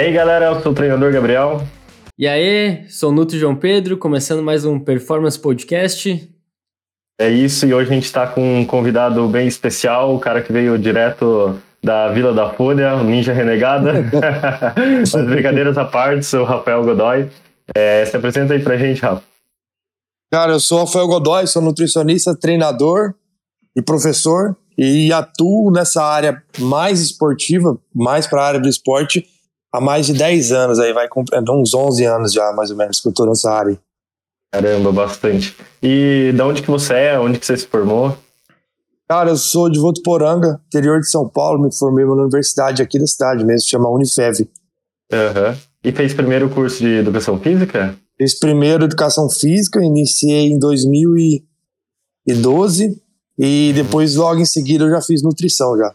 aí, galera, eu sou o treinador Gabriel. E aí, sou o Nuto João Pedro, começando mais um Performance Podcast. É isso, e hoje a gente está com um convidado bem especial, o cara que veio direto da Vila da Folha, o Ninja Renegada. Mas brincadeiras à parte, sou o Rafael Godoy. É, se apresenta aí pra gente, Rafa. Cara, eu sou o Rafael Godoy, sou nutricionista, treinador e professor e atuo nessa área mais esportiva, mais para a área do esporte, há mais de 10 anos, aí vai completando uns 11 anos já, mais ou menos, que eu tô nessa área. Caramba, bastante. E de onde que você é? Onde que você se formou? Cara, eu sou de Votuporanga, interior de São Paulo, me formei numa universidade aqui da cidade mesmo, chama Unifev. Uhum. E fez primeiro curso de Educação Física? Fiz primeiro Educação Física, iniciei em 2012 e depois logo em seguida eu já fiz Nutrição já.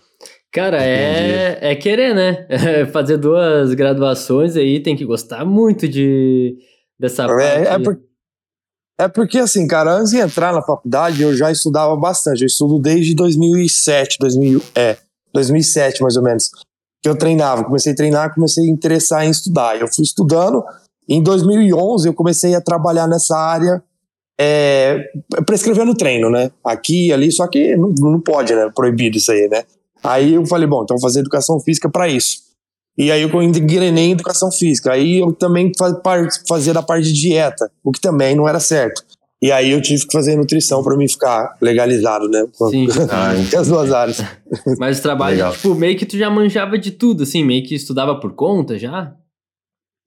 Cara, é, é querer, né? Fazer duas graduações aí tem que gostar muito de dessa É, parte. é, por- é porque assim, cara, antes de entrar na faculdade eu já estudava bastante. Eu estudo desde 2007, 2000, é, 2007 mais ou menos, que eu treinava. Comecei a treinar, comecei a interessar em estudar. Eu fui estudando. Em 2011 eu comecei a trabalhar nessa área é, prescrevendo treino, né? Aqui ali, só que não, não pode, né? Proibido isso aí, né? Aí eu falei, bom, então vou fazer educação física para isso. E aí eu engrenei em educação física. Aí eu também fazia da parte de dieta, o que também não era certo. E aí eu tive que fazer nutrição para mim ficar legalizado, né? Sim. Ah, As duas áreas. Mas o trabalho, Legal. tipo, meio que tu já manjava de tudo, assim, meio que estudava por conta já.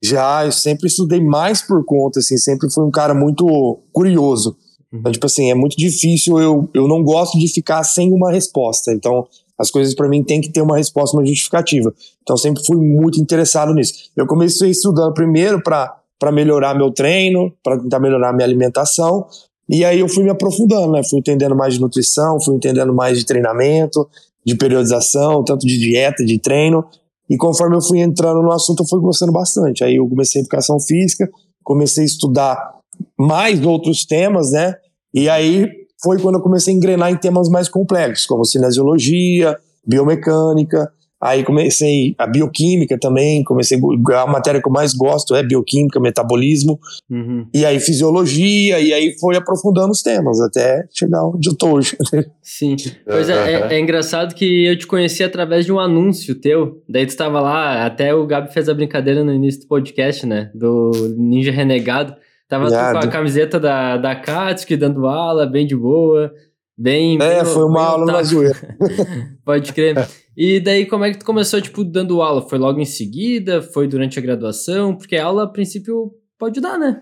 Já, eu sempre estudei mais por conta, assim, sempre fui um cara muito curioso. Então, tipo assim, é muito difícil, eu, eu não gosto de ficar sem uma resposta. Então, as coisas para mim tem que ter uma resposta, uma justificativa. Então, sempre fui muito interessado nisso. Eu comecei estudando primeiro para melhorar meu treino, para tentar melhorar minha alimentação. E aí eu fui me aprofundando, né? Fui entendendo mais de nutrição, fui entendendo mais de treinamento, de periodização, tanto de dieta, de treino. E conforme eu fui entrando no assunto, eu fui gostando bastante. Aí eu comecei educação física, comecei a estudar mais outros temas, né? E aí foi quando eu comecei a engrenar em temas mais complexos, como cinesiologia, biomecânica. Aí comecei a bioquímica também, comecei a matéria que eu mais gosto é bioquímica, metabolismo, Uhum. e aí fisiologia, e aí foi aprofundando os temas até chegar onde eu tô hoje. Sim. Pois é, é, é engraçado que eu te conheci através de um anúncio teu. Daí tu estava lá, até o Gabi fez a brincadeira no início do podcast, né? Do Ninja Renegado. Tava com a camiseta da, da Katsuki dando aula, bem de boa. Bem. É, bem- foi uma aula na zoeira. Pode crer. E daí, como é que tu começou, tipo, dando aula? Foi logo em seguida? Foi durante a graduação? Porque aula, a princípio, pode dar, né?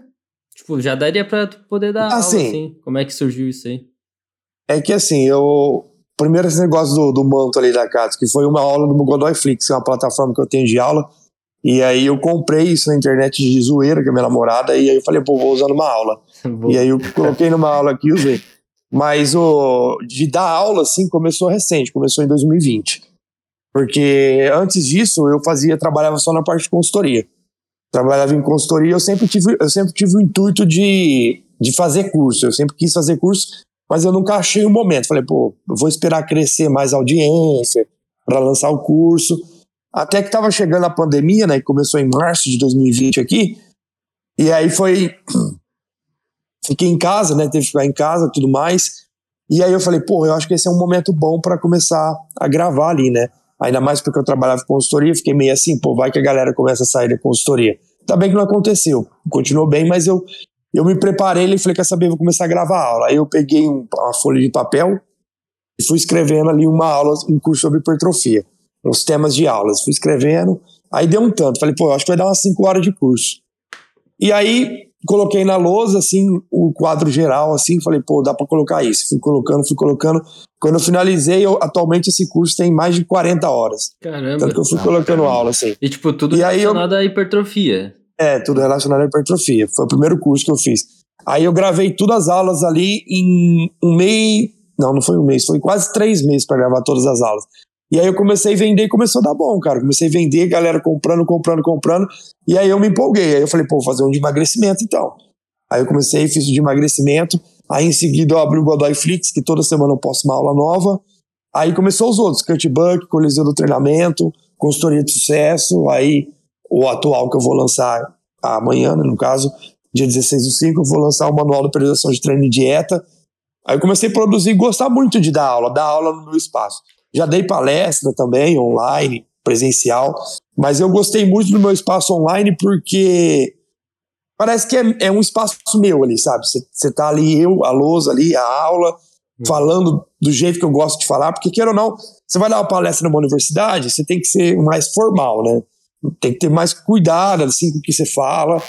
Tipo, já daria pra tu poder dar Ah, aula, sim. assim. Como é que surgiu isso aí? É que assim, eu. Primeiro esse negócio do, do manto ali da Katsu, que foi uma aula do Godoy Flix, que é uma plataforma que eu tenho de aula. E aí eu comprei isso na internet de zoeira, com a minha namorada, e aí eu falei, pô, vou usar numa aula. Vou- E aí eu coloquei numa aula aqui e usei. Mas o de dar aula, assim, começou recente, começou em 2020. Porque antes disso eu fazia, trabalhava só na parte de consultoria. Trabalhava em consultoria, eu sempre tive, eu sempre tive o intuito de, de fazer curso. Eu sempre quis fazer curso, mas eu nunca achei o momento. Falei, pô, vou esperar crescer mais audiência para lançar o curso. Até que estava chegando a pandemia, né? Que começou em março de 2020 aqui. E aí foi fiquei em casa, né? Teve que ficar em casa, tudo mais. E aí eu falei, pô, eu acho que esse é um momento bom para começar a gravar ali, né? Ainda mais porque eu trabalhava com consultoria, fiquei meio assim, pô, vai que a galera começa a sair da consultoria. Tá bem que não aconteceu, continuou bem, mas eu eu me preparei e falei, quer saber, vou começar a gravar a aula. Aí eu peguei um- uma folha de papel e fui escrevendo ali uma aula, um curso sobre hipertrofia, uns temas de aulas. Fui escrevendo, aí deu um tanto. Falei, pô, acho que vai dar umas 5 horas de curso. E aí coloquei na lousa, assim, o quadro geral, assim, falei, pô, dá pra colocar isso. Fui colocando, fui colocando. Quando eu finalizei, eu- atualmente esse curso tem mais de 40 horas. Caramba. Tanto que eu fui colocando aula, assim. E, tipo, tudo E aí eu- relacionado à hipertrofia. É, tudo relacionado à hipertrofia. Foi o primeiro curso que eu fiz. Aí eu gravei todas as aulas ali em um mês. Não, não foi um mês, foi quase três meses para gravar todas as aulas. E aí eu comecei a vender e começou a dar bom, cara. Comecei a vender, galera comprando, comprando, comprando. E aí eu me empolguei. Aí eu falei, pô, vou fazer um de emagrecimento então. Aí eu comecei, fiz o de emagrecimento. Aí em seguida eu abri o Godoy Flix, que toda semana eu posto uma aula nova. Aí começou os outros, Cutbuck, Coliseu do Treinamento, Consultoria de Sucesso. Aí o atual que eu vou lançar amanhã, né, no caso, dia 16 do 5, eu vou lançar o manual de periodização de treino e dieta. Aí eu comecei a produzir e gostar muito de dar aula, dar aula no meu espaço. Já dei palestra também, online, presencial, mas eu gostei muito do meu espaço online porque parece que é, é um espaço meu ali, sabe? Você tá ali, eu, a lousa ali, a aula, hum. falando do jeito que eu gosto de falar, porque queira ou não, você vai dar uma palestra numa universidade, você tem que ser mais formal, né? Tem que ter mais cuidado assim com o que você fala.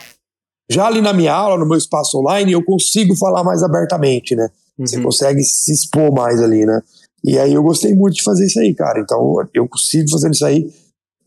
Já ali na minha aula, no meu espaço online, eu consigo falar mais abertamente, né? Uhum. Você consegue se expor mais ali, né? E aí eu gostei muito de fazer isso aí, cara. Então eu consigo fazer isso aí.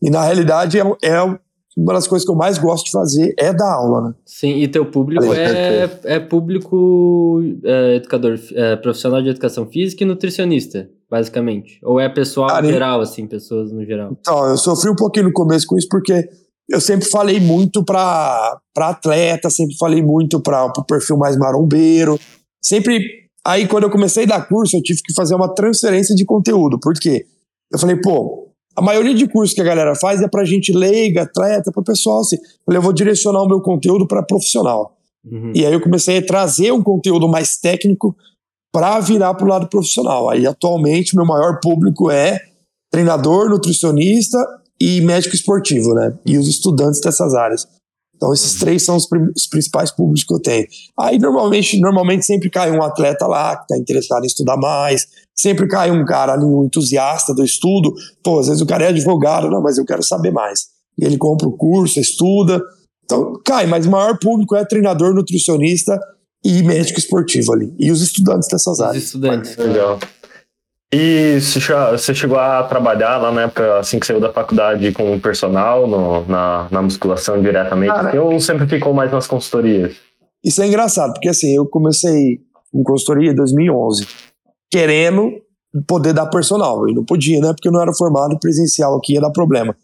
E na realidade é, é uma das coisas que eu mais gosto de fazer é dar aula, né? Sim, e teu público é, é público é, educador, é, profissional de educação física e nutricionista, basicamente. Ou é pessoal Cara, geral, assim, pessoas no geral? Então, eu sofri um pouquinho no começo com isso, porque eu sempre falei muito para atleta, sempre falei muito para o perfil mais marombeiro, sempre Aí, quando eu comecei a dar curso, eu tive que fazer uma transferência de conteúdo. Por quê? Eu falei, pô, a maioria de cursos que a galera faz é pra gente leiga, atleta, para pessoal assim. Eu falei, eu vou direcionar o meu conteúdo para profissional. Uhum. E aí eu comecei a trazer um conteúdo mais técnico para virar pro lado profissional. Aí, atualmente, meu maior público é treinador, nutricionista e médico esportivo, né? E os estudantes dessas áreas. Então, esses três são os, os, principais públicos que eu tenho. Aí, normalmente, normalmente sempre cai um atleta lá que está interessado em estudar mais, sempre cai um cara ali, um entusiasta do estudo. Pô, às vezes o cara é advogado, não, mas eu quero saber mais. E ele compra o curso, estuda. Então, cai, mas o maior público é treinador, nutricionista e médico esportivo ali. E os estudantes dessas áreas. Os estudantes. Legal. E você chegou a trabalhar lá na época, assim que saiu da faculdade, com o personal no, na, na musculação diretamente? Cara, ou sempre ficou mais nas consultorias? Isso é engraçado, porque assim, eu comecei com consultoria em 2011, querendo poder dar personal. E não podia, né? Porque eu não era formado presencial aqui, ia dar problema.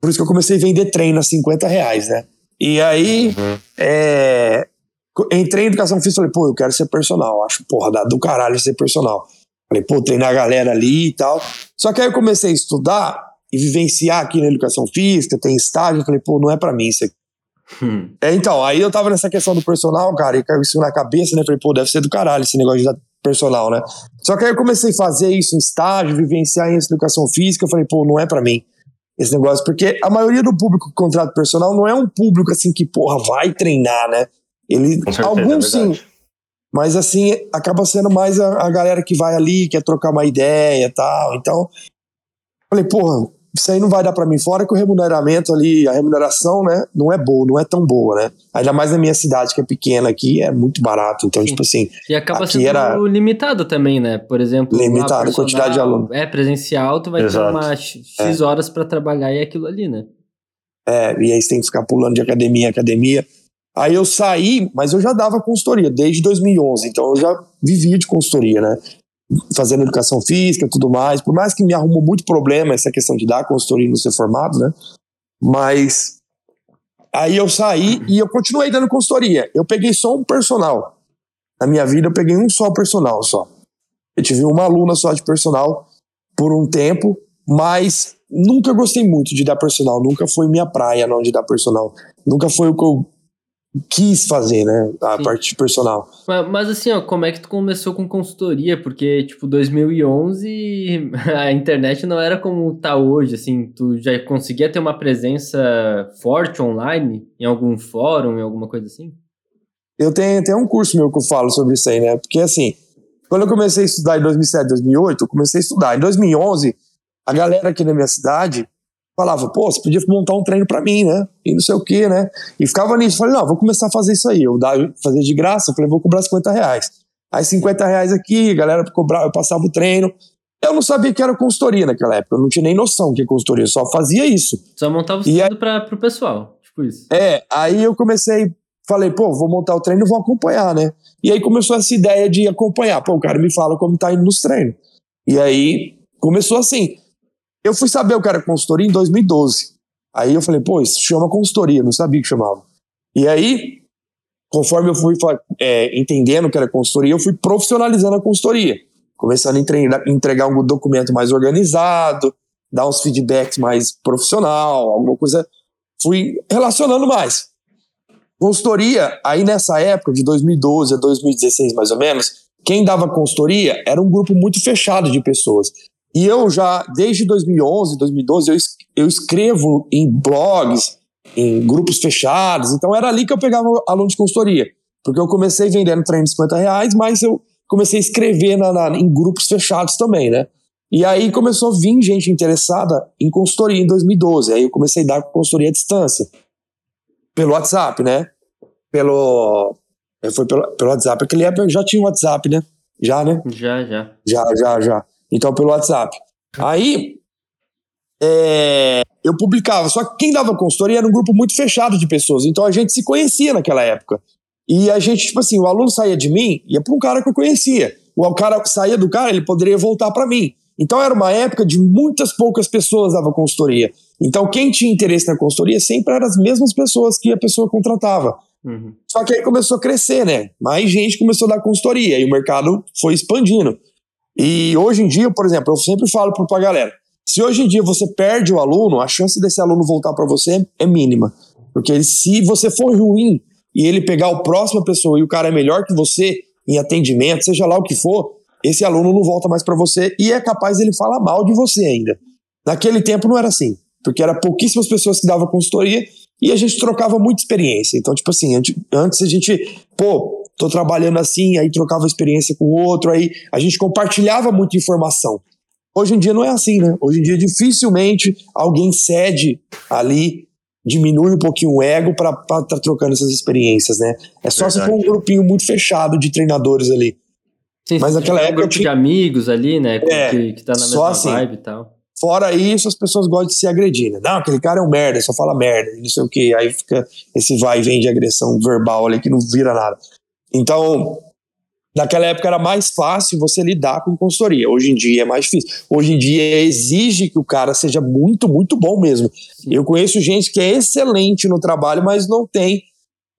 Por isso que eu comecei a vender treino a 50 reais, né? E aí, uhum. é, entrei em educação física e falei, pô, eu quero ser personal. Acho, porra, dá do caralho ser personal. Falei, pô, treinar a galera ali e tal. Só que aí eu comecei a estudar e vivenciar aqui na educação física, tem estágio. Falei, pô, não é pra mim isso aqui. Hum. É, então, aí eu tava nessa questão do personal, cara, e caiu isso na cabeça, né? Falei, pô, deve ser do caralho esse negócio de personal, né? Só que aí eu comecei a fazer isso em estágio, vivenciar em educação física. Eu falei, pô, não é pra mim esse negócio, porque a maioria do público que contrata personal não é um público assim que, porra, vai treinar, né? Ele, certeza, alguns é sim, mas assim, acaba sendo mais a, a galera que vai ali, quer trocar uma ideia e tal. Então, falei, porra, isso aí não vai dar para mim. Fora que o remuneramento ali, a remuneração, né, não é boa, não é tão boa, né? Ainda mais na minha cidade, que é pequena aqui, é muito barato. Então, Sim. tipo assim. E acaba sendo era limitado também, né? Por exemplo. Limitado a quantidade de alunos. É presencial, tu vai Exato. ter uma X é. horas para trabalhar e é aquilo ali, né? É, e aí você tem que ficar pulando de academia em academia. Aí eu saí, mas eu já dava consultoria desde 2011, então eu já vivia de consultoria, né? Fazendo educação física tudo mais. Por mais que me arrumou muito problema essa questão de dar consultoria e não ser formado, né? Mas aí eu saí e eu continuei dando consultoria. Eu peguei só um personal. Na minha vida eu peguei um só personal só. Eu tive uma aluna só de personal por um tempo, mas nunca gostei muito de dar personal, nunca foi minha praia não de dar personal. Nunca foi o que eu quis fazer, né? A Sim. parte personal. Mas, mas, assim, ó, como é que tu começou com consultoria? Porque, tipo, 2011 a internet não era como tá hoje, assim, tu já conseguia ter uma presença forte online em algum fórum, em alguma coisa assim? Eu tenho até um curso meu que eu falo sobre isso aí, né? Porque, assim, quando eu comecei a estudar em 2007, 2008, eu comecei a estudar. Em 2011, a galera aqui na minha cidade falava, pô, você podia montar um treino para mim, né? E não sei o que, né? E ficava nisso. Falei, não, vou começar a fazer isso aí. Eu dava, fazer de graça, falei, vou cobrar 50 reais. Aí 50 reais aqui, a galera cobrava, eu passava o treino. Eu não sabia que era consultoria naquela época, eu não tinha nem noção que é consultoria, eu só fazia isso. Só montava o treino para pro pessoal, tipo isso. É, aí eu comecei, falei, pô, vou montar o treino e vou acompanhar, né? E aí começou essa ideia de acompanhar. Pô, o cara me fala como tá indo nos treinos. E aí começou assim. Eu fui saber o que era consultoria em 2012. Aí eu falei, pô, isso chama consultoria, não sabia que chamava. E aí, conforme eu fui é, entendendo que era consultoria, eu fui profissionalizando a consultoria. Começando a entregar, entregar um documento mais organizado, dar uns feedbacks mais profissional, alguma coisa fui relacionando mais. Consultoria, aí nessa época, de 2012 a 2016 mais ou menos, quem dava consultoria era um grupo muito fechado de pessoas. E eu já, desde 2011, 2012, eu, eu escrevo em blogs, em grupos fechados, então era ali que eu pegava aluno de consultoria. Porque eu comecei vendendo treino de 50 reais, mas eu comecei a escrever na, na, em grupos fechados também, né? E aí começou a vir gente interessada em consultoria em 2012. Aí eu comecei a dar consultoria à distância. Pelo WhatsApp, né? Pelo. Eh, foi pelo, pelo WhatsApp. Aquele época já tinha WhatsApp, né? Já, né? Já, já. Já, já, já. Então pelo WhatsApp. Aí. É, eu publicava, só que quem dava consultoria era um grupo muito fechado de pessoas, então a gente se conhecia naquela época. E a gente, tipo assim, o aluno saía de mim, ia para um cara que eu conhecia. O cara saía do cara, ele poderia voltar para mim. Então era uma época de muitas poucas pessoas dava consultoria. Então quem tinha interesse na consultoria sempre eram as mesmas pessoas que a pessoa contratava. Uhum. Só que aí começou a crescer, né? Mais gente começou a dar consultoria e o mercado foi expandindo. E hoje em dia, por exemplo, eu sempre falo para a galera: se hoje em dia você perde o aluno, a chance desse aluno voltar para você é mínima. Porque se você for ruim e ele pegar o próxima pessoa e o cara é melhor que você em atendimento, seja lá o que for, esse aluno não volta mais para você e é capaz ele falar mal de você ainda. Naquele tempo não era assim, porque era pouquíssimas pessoas que davam consultoria e a gente trocava muita experiência. Então, tipo assim, antes a gente, pô, tô trabalhando assim, aí trocava experiência com o outro, aí a gente compartilhava muita informação. Hoje em dia não é assim, né? Hoje em dia dificilmente alguém cede ali diminui um pouquinho o ego para estar tá trocando essas experiências, né? É só Verdade. se for um grupinho muito fechado de treinadores ali. Sim, Mas naquela época. Um grupo tinha... de amigos ali, né? É, que, que tá na mesma assim, vibe e tal. Fora isso, as pessoas gostam de se agredir, né? Não, aquele cara é um merda, só fala merda, não sei o quê. Aí fica esse vai e vem de agressão verbal ali que não vira nada. Então, Naquela época era mais fácil você lidar com consultoria. Hoje em dia é mais difícil. Hoje em dia exige que o cara seja muito, muito bom mesmo. Eu conheço gente que é excelente no trabalho, mas não tem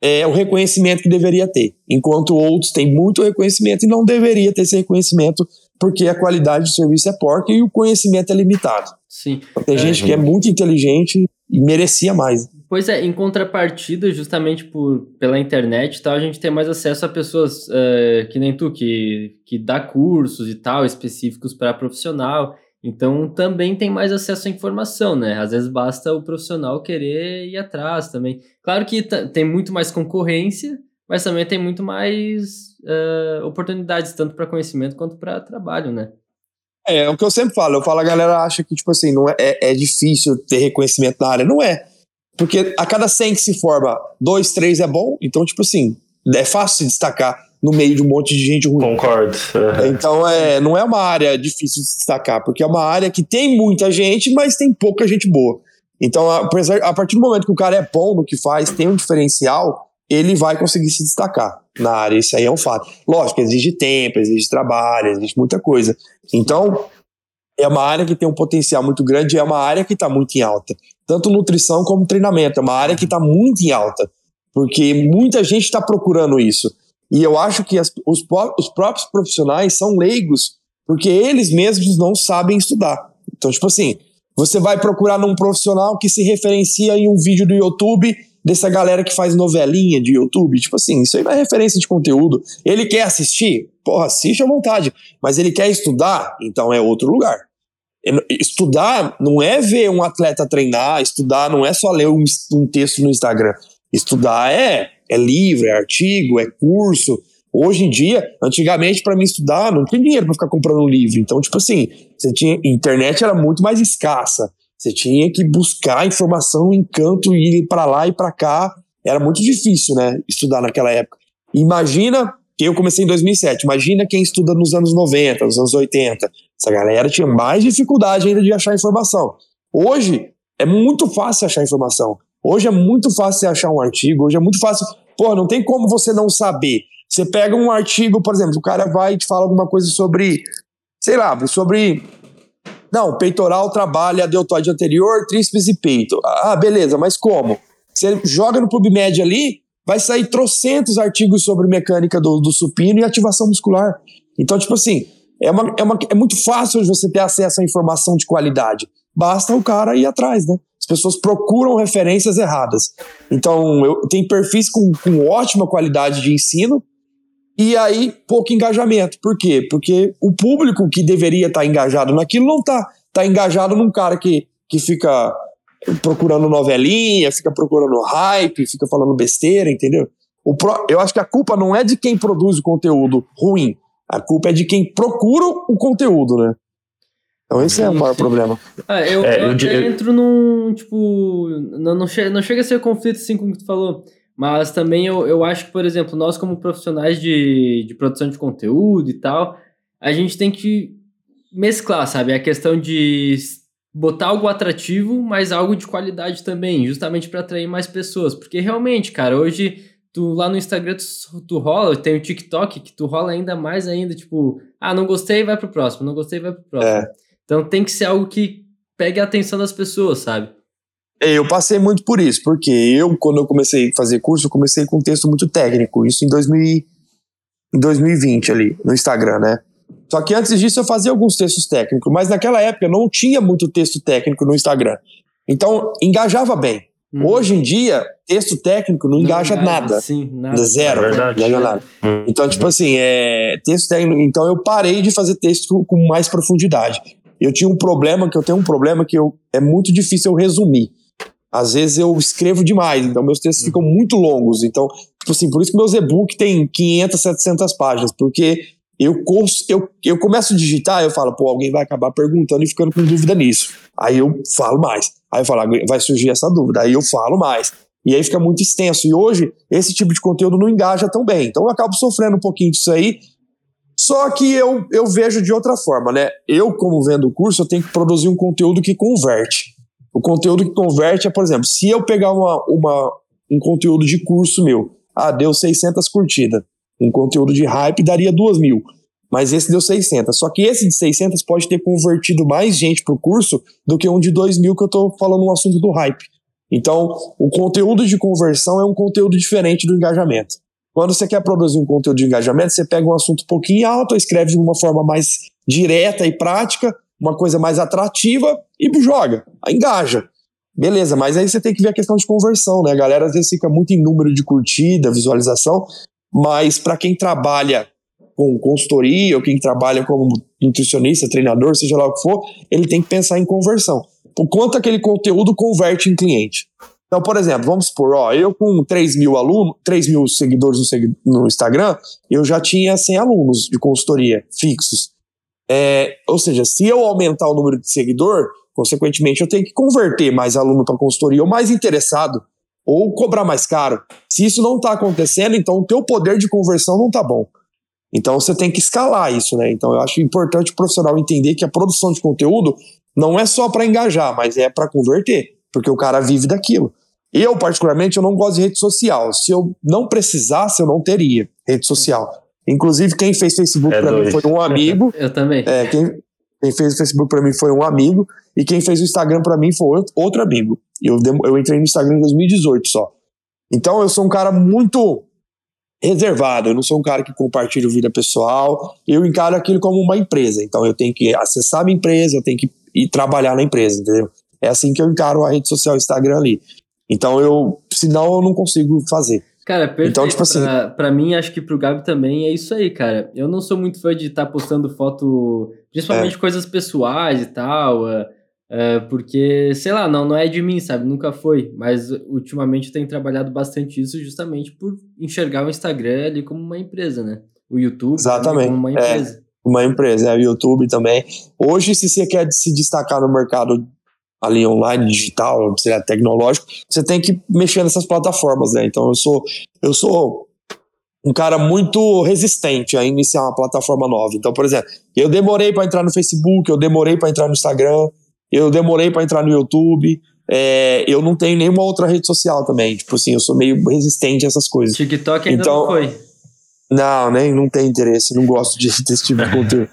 é, o reconhecimento que deveria ter. Enquanto outros têm muito reconhecimento e não deveria ter esse reconhecimento porque a qualidade do serviço é porca e o conhecimento é limitado. Sim. Tem é, gente que é muito inteligente e merecia mais. Pois é, em contrapartida, justamente por, pela internet e tal, a gente tem mais acesso a pessoas uh, que nem tu, que, que dá cursos e tal, específicos para profissional. Então também tem mais acesso à informação, né? Às vezes basta o profissional querer ir atrás também. Claro que tem muito mais concorrência, mas também tem muito mais uh, oportunidades, tanto para conhecimento quanto para trabalho, né? É, é o que eu sempre falo. Eu falo, a galera acha que, tipo assim, não é, é, é difícil ter reconhecimento na área. Não é. Porque a cada 100 que se forma, dois, três é bom. Então, tipo assim, é fácil se destacar no meio de um monte de gente ruim. Concordo. Então, é, não é uma área difícil de se destacar, porque é uma área que tem muita gente, mas tem pouca gente boa. Então, a, a partir do momento que o cara é bom no que faz, tem um diferencial, ele vai conseguir se destacar na área. Isso aí é um fato. Lógico, exige tempo, exige trabalho, exige muita coisa. Então, é uma área que tem um potencial muito grande é uma área que está muito em alta. Tanto nutrição como treinamento. É uma área que está muito em alta. Porque muita gente está procurando isso. E eu acho que as, os, os próprios profissionais são leigos, porque eles mesmos não sabem estudar. Então, tipo assim, você vai procurar num profissional que se referencia em um vídeo do YouTube dessa galera que faz novelinha de YouTube. Tipo assim, isso aí é referência de conteúdo. Ele quer assistir? Porra, assiste à vontade. Mas ele quer estudar? Então é outro lugar. Estudar não é ver um atleta treinar, estudar não é só ler um, um texto no Instagram. Estudar é, é livro, é artigo, é curso. Hoje em dia, antigamente, para mim estudar, não tinha dinheiro para ficar comprando um livro. Então, tipo assim, você tinha internet era muito mais escassa. Você tinha que buscar informação em canto e ir para lá e para cá. Era muito difícil, né? Estudar naquela época. Imagina que eu comecei em 2007. Imagina quem estuda nos anos 90, nos anos 80. Essa galera tinha mais dificuldade ainda de achar informação. Hoje é muito fácil achar informação. Hoje é muito fácil achar um artigo. Hoje é muito fácil. Pô, não tem como você não saber. Você pega um artigo, por exemplo, o cara vai e te fala alguma coisa sobre, sei lá, sobre não, peitoral trabalha deltoide anterior, tríceps e peito. Ah, beleza, mas como? Você joga no PubMed ali, vai sair trocentos artigos sobre mecânica do, do supino e ativação muscular. Então, tipo assim, é, uma, é, uma, é muito fácil você ter acesso à informação de qualidade. Basta o cara ir atrás, né? pessoas procuram referências erradas. Então, eu tenho perfis com, com ótima qualidade de ensino e aí pouco engajamento. Por quê? Porque o público que deveria estar tá engajado naquilo não está. Está engajado num cara que, que fica procurando novelinha, fica procurando hype, fica falando besteira, entendeu? O pro, eu acho que a culpa não é de quem produz o conteúdo ruim, a culpa é de quem procura o conteúdo, né? Então esse é o maior problema. Ah, eu, é, eu, eu, eu, entro num, tipo, não, não, chega, não chega a ser conflito assim como tu falou, mas também eu, eu acho que, por exemplo, nós como profissionais de, de produção de conteúdo e tal, a gente tem que mesclar, sabe? A questão de botar algo atrativo, mas algo de qualidade também, justamente para atrair mais pessoas, porque realmente, cara, hoje tu lá no Instagram tu, tu, rola, tem o TikTok que tu rola ainda mais ainda, tipo, ah, não gostei, vai pro próximo, não gostei, vai pro próximo. É. Então tem que ser algo que pegue a atenção das pessoas, sabe? É, eu passei muito por isso, porque eu, quando eu comecei a fazer curso, eu comecei com um texto muito técnico, isso em, 2000, em 2020 ali, no Instagram, né? Só que antes disso eu fazia alguns textos técnicos, mas naquela época não tinha muito texto técnico no Instagram. Então engajava bem. Hum. Hoje em dia, texto técnico não, não engaja, engaja, nada. Sim, nada. Zero, é não engaja nada. Hum. Então, tipo assim, é, texto técnico. Então eu parei de fazer texto com mais profundidade eu tinha um problema, que eu tenho um problema que eu, é muito difícil eu resumir. Às vezes eu escrevo demais, então meus textos ficam muito longos. Então, tipo assim, por isso que meus e-book tem 500, 700 páginas, porque eu, eu, eu começo a digitar, eu falo, pô, alguém vai acabar perguntando e ficando com dúvida nisso. Aí eu falo mais. Aí eu falo, vai surgir essa dúvida. Aí eu falo mais. E aí fica muito extenso. E hoje, esse tipo de conteúdo não engaja tão bem. Então eu acabo sofrendo um pouquinho disso aí, só que eu, eu vejo de outra forma, né? Eu, como vendo o curso, eu tenho que produzir um conteúdo que converte. O conteúdo que converte é, por exemplo, se eu pegar uma, uma, um conteúdo de curso meu, ah, deu 600 curtidas. Um conteúdo de hype daria 2 mil. Mas esse deu 600. Só que esse de 600 pode ter convertido mais gente pro curso do que um de 2 mil que eu tô falando no assunto do hype. Então, o conteúdo de conversão é um conteúdo diferente do engajamento. Quando você quer produzir um conteúdo de engajamento, você pega um assunto um pouquinho alto, escreve de uma forma mais direta e prática, uma coisa mais atrativa e joga, engaja. Beleza, mas aí você tem que ver a questão de conversão, né? A galera às vezes fica muito em número de curtida, visualização, mas para quem trabalha com consultoria ou quem trabalha como nutricionista, treinador, seja lá o que for, ele tem que pensar em conversão. O quanto aquele conteúdo converte em cliente. Então, por exemplo, vamos supor, ó, eu com 3 mil alunos, 3 mil seguidores no, no Instagram, eu já tinha 100 alunos de consultoria fixos. É, ou seja, se eu aumentar o número de seguidor, consequentemente eu tenho que converter mais aluno para consultoria ou mais interessado ou cobrar mais caro. Se isso não está acontecendo, então o teu poder de conversão não está bom. Então você tem que escalar isso, né? Então eu acho importante o profissional entender que a produção de conteúdo não é só para engajar, mas é para converter porque o cara vive daquilo. Eu, particularmente, eu não gosto de rede social. Se eu não precisasse, eu não teria rede social. Inclusive, quem fez Facebook é para mim foi um amigo. eu também. É, quem, quem fez o Facebook para mim foi um amigo. E quem fez o Instagram para mim foi outro amigo. Eu, eu entrei no Instagram em 2018 só. Então, eu sou um cara muito reservado. Eu não sou um cara que compartilha vida pessoal. Eu encaro aquilo como uma empresa. Então, eu tenho que acessar a minha empresa, eu tenho que ir trabalhar na empresa, entendeu? É assim que eu encaro a rede social Instagram ali. Então eu, senão eu não consigo fazer. Cara, perfeito. Então, tipo assim, pra, pra mim, acho que pro Gabi também é isso aí, cara. Eu não sou muito fã de estar tá postando foto, principalmente é. coisas pessoais e tal, uh, uh, porque, sei lá, não, não é de mim, sabe? Nunca foi. Mas ultimamente eu tenho trabalhado bastante isso justamente por enxergar o Instagram ali como uma empresa, né? O YouTube Exatamente. como uma empresa. É, uma empresa, é, o YouTube também. Hoje, se você quer se destacar no mercado ali online, digital, seja tecnológico, você tem que mexer nessas plataformas, né? Então eu sou eu sou um cara muito resistente a iniciar uma plataforma nova. Então, por exemplo, eu demorei para entrar no Facebook, eu demorei para entrar no Instagram, eu demorei para entrar no YouTube. É, eu não tenho nenhuma outra rede social também. Tipo assim, eu sou meio resistente a essas coisas. TikTok ainda então, não foi. Não, nem não tem interesse, não gosto de, desse tipo de conteúdo.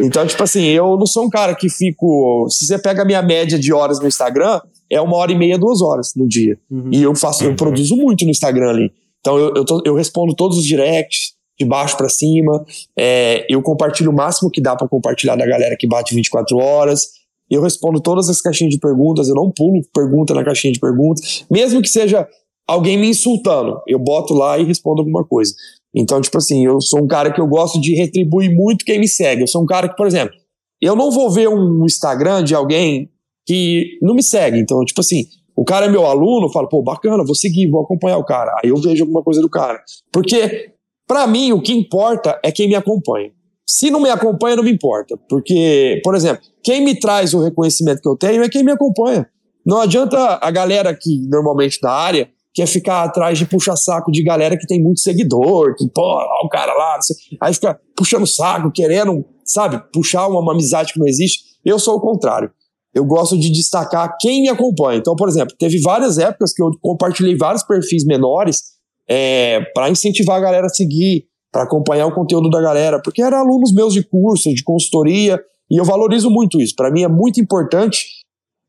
Então, tipo assim, eu não sou um cara que fico. Se você pega a minha média de horas no Instagram, é uma hora e meia, duas horas no dia. Uhum. E eu faço, eu produzo muito no Instagram ali. Então eu, eu, tô, eu respondo todos os directs, de baixo para cima. É, eu compartilho o máximo que dá para compartilhar da galera que bate 24 horas. eu respondo todas as caixinhas de perguntas, eu não pulo pergunta na caixinha de perguntas, mesmo que seja alguém me insultando, eu boto lá e respondo alguma coisa. Então, tipo assim, eu sou um cara que eu gosto de retribuir muito quem me segue. Eu sou um cara que, por exemplo, eu não vou ver um Instagram de alguém que não me segue. Então, tipo assim, o cara é meu aluno, eu falo, pô, bacana, vou seguir, vou acompanhar o cara. Aí eu vejo alguma coisa do cara. Porque, para mim, o que importa é quem me acompanha. Se não me acompanha, não me importa. Porque, por exemplo, quem me traz o reconhecimento que eu tenho é quem me acompanha. Não adianta a galera que normalmente da área quer ficar atrás de puxar saco de galera que tem muito seguidor, que, pô, o cara lá, aí fica puxando saco, querendo, sabe, puxar uma, uma amizade que não existe. Eu sou o contrário. Eu gosto de destacar quem me acompanha. Então, por exemplo, teve várias épocas que eu compartilhei vários perfis menores é, para incentivar a galera a seguir, para acompanhar o conteúdo da galera, porque eram alunos meus de curso, de consultoria, e eu valorizo muito isso. Para mim é muito importante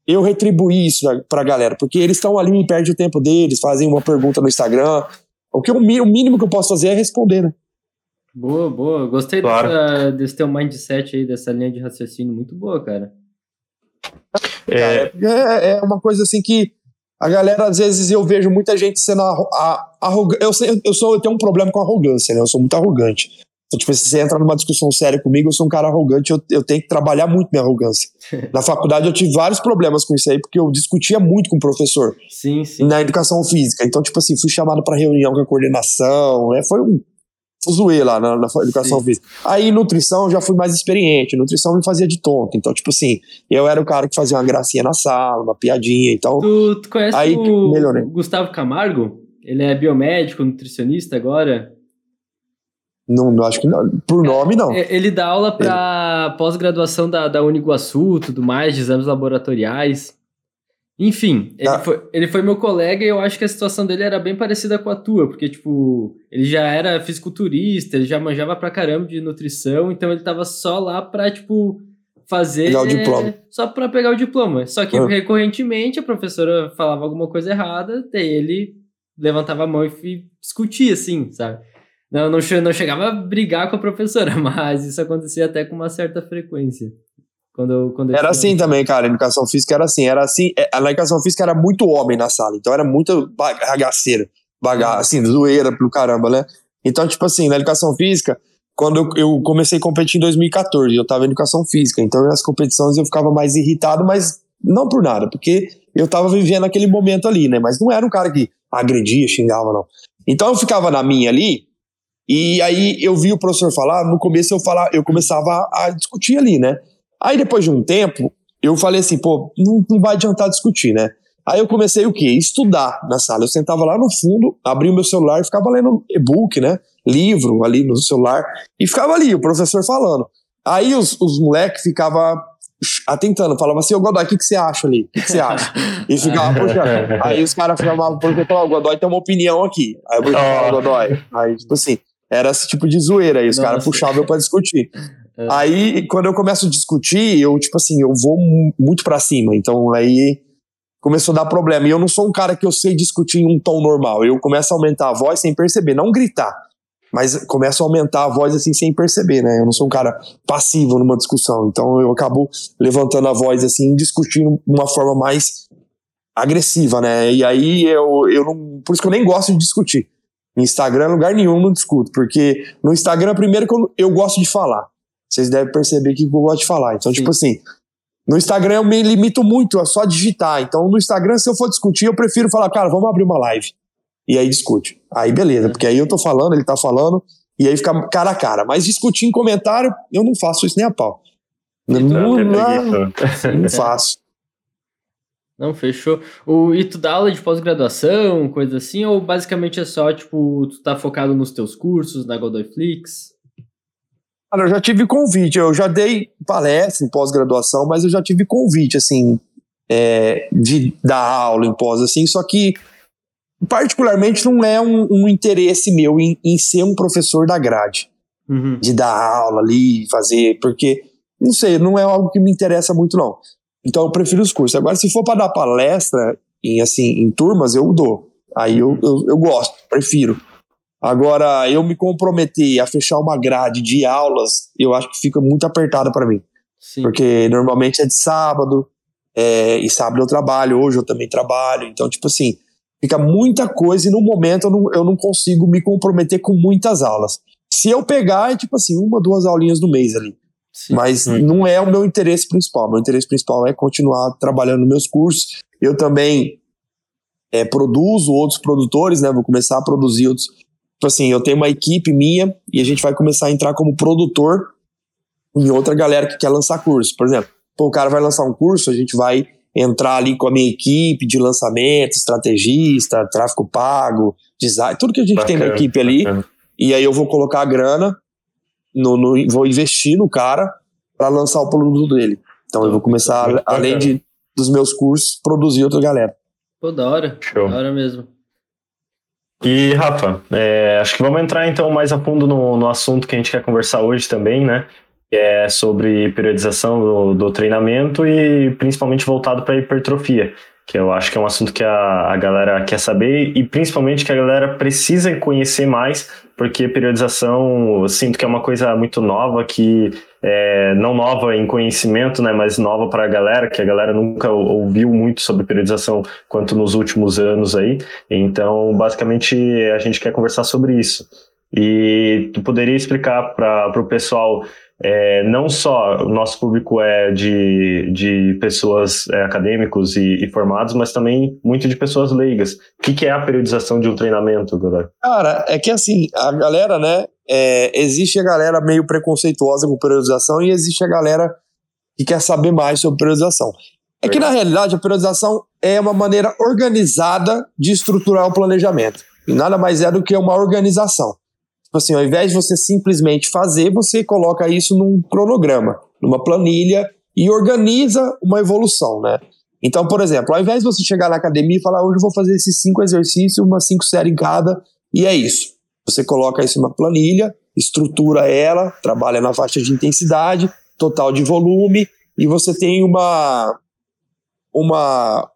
eu retribuir isso para a galera, porque eles estão ali e perdem o tempo deles, fazem uma pergunta no Instagram. O que o mínimo que eu posso fazer é responder, né? Boa, boa. Gostei claro. dessa, desse teu mindset aí, dessa linha de raciocínio. Muito boa, cara. É... é, é uma coisa assim que a galera, às vezes, eu vejo muita gente sendo arrogante. Eu, eu, sou, eu tenho um problema com arrogância, né? Eu sou muito arrogante. Então, tipo, se você entra numa discussão séria comigo, eu sou um cara arrogante, eu, eu tenho que trabalhar muito minha arrogância. Na faculdade eu tive vários problemas com isso aí, porque eu discutia muito com o professor. Sim, sim. Na educação física. Então, tipo assim, fui chamado para reunião com a coordenação, né? Foi um fuzuê lá na, na educação sim. física. Aí, nutrição, eu já fui mais experiente. Nutrição me fazia de tonto. Então, tipo assim, eu era o cara que fazia uma gracinha na sala, uma piadinha. Então, tu, tu conhece aí, o melhorei. Gustavo Camargo? Ele é biomédico, nutricionista agora. Não, não, acho que não. Por nome, não. É, ele dá aula para pós-graduação da, da Uniguaçu, tudo mais, de exames laboratoriais. Enfim, ele, ah. foi, ele foi meu colega e eu acho que a situação dele era bem parecida com a tua, porque, tipo, ele já era fisiculturista, ele já manjava pra caramba de nutrição, então ele tava só lá pra, tipo, fazer. Pegar o diploma. Só pra pegar o diploma. Só que ah. recorrentemente a professora falava alguma coisa errada, daí ele levantava a mão e discutia, assim, sabe? Não, não, não chegava a brigar com a professora, mas isso acontecia até com uma certa frequência. Quando, quando era assim também, cara. A educação física era assim. Era assim. É, a educação física era muito homem na sala. Então era muito bagaceira. Baga, uhum. assim, zoeira pro caramba, né? Então, tipo assim, na educação física, quando eu, eu, comecei a competir em 2014, eu tava em educação física. Então, nas competições eu ficava mais irritado, mas não por nada, porque eu tava vivendo aquele momento ali, né? Mas não era um cara que agredia, xingava, não. Então eu ficava na minha ali, e aí eu vi o professor falar, no começo eu falar, eu começava a, discutir ali, né? Aí depois de um tempo, eu falei assim, pô, não, não vai adiantar discutir, né? Aí eu comecei o quê? Estudar na sala. Eu sentava lá no fundo, abria o meu celular e ficava lendo e-book, né? Livro ali no celular. E ficava ali, o professor falando. Aí os, os moleques ficavam atentando, falava assim, ô Godoy, o que, que você acha ali? O que, que você acha? E ficava puxando. Aí os caras chamavam porque o Godoy tem uma opinião aqui. Aí eu oh. Godoy. Aí, tipo assim, era esse tipo de zoeira. Aí os caras puxavam eu pra discutir. É. Aí, quando eu começo a discutir, eu, tipo assim, eu vou muito pra cima. Então, aí começou a dar problema. E eu não sou um cara que eu sei discutir em um tom normal. Eu começo a aumentar a voz sem perceber, não gritar. Mas começo a aumentar a voz assim sem perceber, né? Eu não sou um cara passivo numa discussão. Então eu acabo levantando a voz assim, discutindo de uma forma mais agressiva, né? E aí eu, eu não. Por isso que eu nem gosto de discutir. Instagram, lugar nenhum não discuto, porque no Instagram, primeiro que eu, eu gosto de falar. Vocês devem perceber que eu gosto de falar. Então, Sim. tipo assim, no Instagram eu me limito muito a só digitar. Então, no Instagram, se eu for discutir, eu prefiro falar, cara, vamos abrir uma live. E aí discute. Aí beleza, porque aí eu tô falando, ele tá falando, e aí fica cara a cara. Mas discutir em comentário, eu não faço isso nem a pau. Não, não, não, não faço. Não, fechou. O, e tu dá aula de pós-graduação, coisa assim, ou basicamente é só, tipo, tu tá focado nos teus cursos, na Godoyflix? Cara, eu já tive convite, eu já dei palestra em pós-graduação, mas eu já tive convite, assim, é, de dar aula em pós, assim, só que particularmente não é um, um interesse meu em, em, ser um professor da grade, uhum. de dar aula ali, fazer, porque, não sei, não é algo que me interessa muito, não. Então eu prefiro os cursos. Agora, se for para dar palestra em, assim, em turmas, eu dou. Aí eu, eu, eu gosto, prefiro. Agora, eu me comprometer a fechar uma grade de aulas, eu acho que fica muito apertado para mim. Sim. Porque normalmente é de sábado, é, e sábado eu trabalho, hoje eu também trabalho. Então, tipo assim, fica muita coisa e no momento eu não, eu não consigo me comprometer com muitas aulas. Se eu pegar, é tipo assim, uma, duas aulinhas no mês ali. Sim. Mas hum. não é o meu interesse principal. Meu interesse principal é continuar trabalhando nos meus cursos. Eu também é, produzo outros produtores, né? Vou começar a produzir outros. Tipo assim, eu tenho uma equipe minha e a gente vai começar a entrar como produtor em outra galera que quer lançar curso. Por exemplo, pô, o cara vai lançar um curso, a gente vai entrar ali com a minha equipe de lançamento, estrategista, tráfego pago, design, tudo que a gente bacana, tem na equipe ali. Bacana. E aí eu vou colocar a grana, no, no vou investir no cara para lançar o produto dele. Então eu vou começar, além de, dos meus cursos, produzir outra galera. Pô, da hora. Show. Da hora mesmo. E, Rafa, é, acho que vamos entrar então mais a fundo no, no assunto que a gente quer conversar hoje também, né? Que é sobre periodização do, do treinamento e principalmente voltado para hipertrofia que eu acho que é um assunto que a, a galera quer saber e principalmente que a galera precisa conhecer mais, porque periodização eu sinto que é uma coisa muito nova, que é, não nova em conhecimento, né, mas nova para a galera, que a galera nunca ouviu muito sobre periodização quanto nos últimos anos aí. Então, basicamente, a gente quer conversar sobre isso. E tu poderia explicar para o pessoal é, não só o nosso público é de, de pessoas é, acadêmicos e, e, formados, mas também muito de pessoas leigas. O que, que é a periodização de um treinamento, galera? Cara, é que assim, a galera, né? É, existe a galera meio preconceituosa com periodização e existe a galera que quer saber mais sobre periodização. É que na realidade a periodização é uma maneira organizada de estruturar o planejamento. E nada mais é do que uma organização. Tipo assim, ao invés de você simplesmente fazer, você coloca isso num cronograma, numa planilha e organiza uma evolução, né? Então, por exemplo, ao invés de você chegar na academia e falar, hoje eu vou fazer esses cinco exercícios, umas cinco séries em cada, e é isso. Você coloca isso numa planilha, estrutura ela, trabalha na faixa de intensidade, total de volume, e você tem uma. Uma.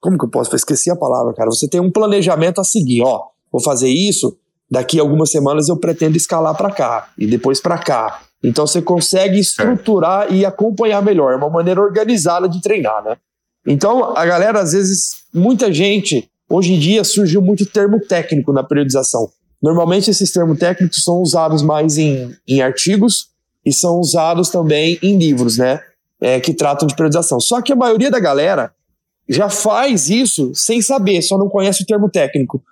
Como que eu posso? Esqueci a palavra, cara. Você tem um planejamento a seguir, ó. Vou fazer isso, daqui a algumas semanas eu pretendo escalar para cá e depois para cá. Então você consegue estruturar e acompanhar melhor, é uma maneira organizada de treinar, né? Então a galera às vezes, muita gente, hoje em dia surgiu muito termo técnico na periodização. Normalmente esses termos técnicos são usados mais em, em artigos e são usados também em livros, né? É, que tratam de periodização. Só que a maioria da galera já faz isso sem saber, só não conhece o termo técnico.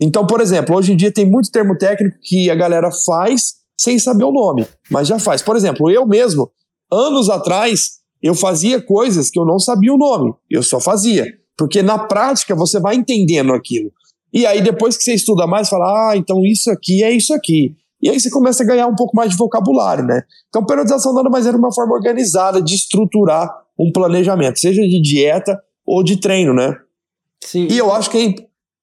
Então, por exemplo, hoje em dia tem muito termo técnico que a galera faz sem saber o nome, mas já faz. Por exemplo, eu mesmo, anos atrás, eu fazia coisas que eu não sabia o nome, eu só fazia. Porque na prática você vai entendendo aquilo. E aí depois que você estuda mais, fala, ah, então isso aqui é isso aqui. E aí você começa a ganhar um pouco mais de vocabulário, né? Então, periodização nada mais era uma forma organizada de estruturar um planejamento, seja de dieta ou de treino, né? Sim. E eu acho que é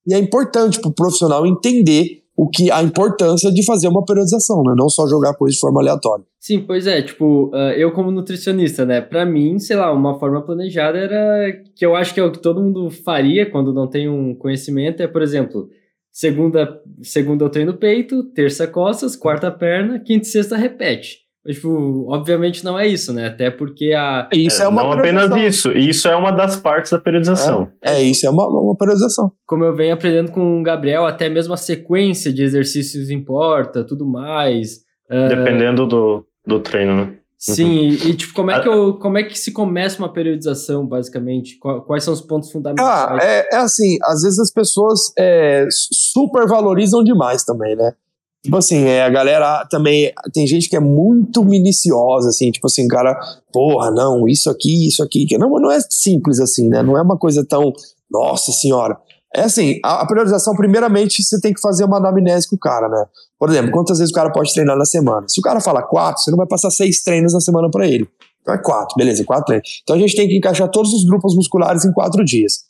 e é importante para o profissional entender o que a importância de fazer uma periodização, né? Não só jogar coisa de forma aleatória. Sim, pois é, tipo, uh, eu como nutricionista, né? Para mim, sei lá, uma forma planejada era que eu acho que é o que todo mundo faria quando não tem um conhecimento, é, por exemplo, segunda, segunda eu treino peito, terça costas, quarta perna, quinta e sexta repete. Tipo, obviamente não é isso, né? Até porque a. Isso é, uma não apenas isso, isso é uma das partes da periodização. É, é isso, é uma, uma periodização. Como eu venho aprendendo com o Gabriel, até mesmo a sequência de exercícios importa, tudo mais. Uh... Dependendo do, do treino, né? Sim, uhum. e, tipo, como é, que eu, como é que se começa uma periodização, basicamente? Quais são os pontos fundamentais? Ah, é, é assim, às vezes as pessoas é, supervalorizam demais também, né? Tipo assim, é, a galera também. Tem gente que é muito minuciosa, assim, tipo assim, cara, porra, não, isso aqui, isso aqui. Não, não é simples assim, né? Não é uma coisa tão. Nossa senhora. É assim, a, a priorização, primeiramente, você tem que fazer uma anamnese com o cara, né? Por exemplo, quantas vezes o cara pode treinar na semana? Se o cara fala quatro, você não vai passar seis treinos na semana para ele. Então é quatro, beleza, quatro treinos. Então a gente tem que encaixar todos os grupos musculares em quatro dias.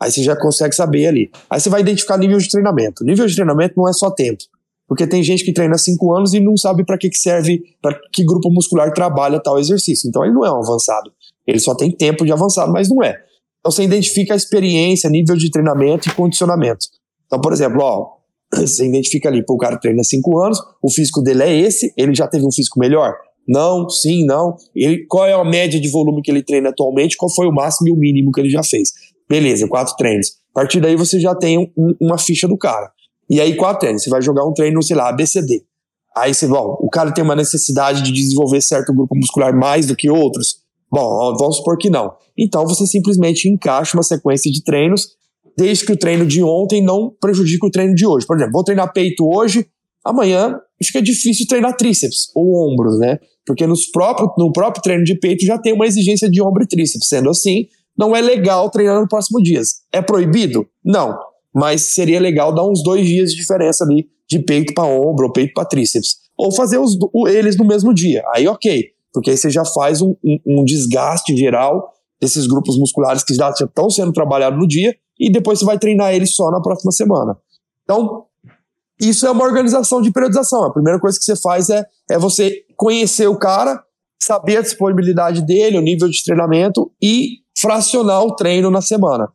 Aí você já consegue saber ali. Aí você vai identificar nível de treinamento. Nível de treinamento não é só tempo. Porque tem gente que treina cinco anos e não sabe para que, que serve, para que grupo muscular trabalha tal exercício. Então ele não é um avançado. Ele só tem tempo de avançado, mas não é. Então você identifica a experiência, nível de treinamento e condicionamento. Então, por exemplo, ó, você identifica ali, pô, o cara treina cinco anos, o físico dele é esse, ele já teve um físico melhor? Não, sim, não. Ele, qual é a média de volume que ele treina atualmente? Qual foi o máximo e o mínimo que ele já fez? Beleza, quatro treinos. A partir daí você já tem um, uma ficha do cara. E aí, quatro treinos. Você vai jogar um treino, sei lá, ABCD. Aí você, bom, o cara tem uma necessidade de desenvolver certo grupo muscular mais do que outros. Bom, vamos supor que não. Então você simplesmente encaixa uma sequência de treinos, desde que o treino de ontem não prejudique o treino de hoje. Por exemplo, vou treinar peito hoje, amanhã acho que é difícil treinar tríceps ou ombros, né? Porque nos próprio, no próprio treino de peito já tem uma exigência de ombro e tríceps. Sendo assim, não é legal treinar no próximo dias. É proibido? Não. Mas seria legal dar uns dois dias de diferença ali de peito para ombro ou peito para tríceps. Ou fazer os, eles no mesmo dia. Aí, ok. Porque aí você já faz um, um, um desgaste geral desses grupos musculares que já estão sendo trabalhados no dia e depois você vai treinar eles só na próxima semana. Então, isso é uma organização de periodização. A primeira coisa que você faz é, é você conhecer o cara, saber a disponibilidade dele, o nível de treinamento e fracionar o treino na semana.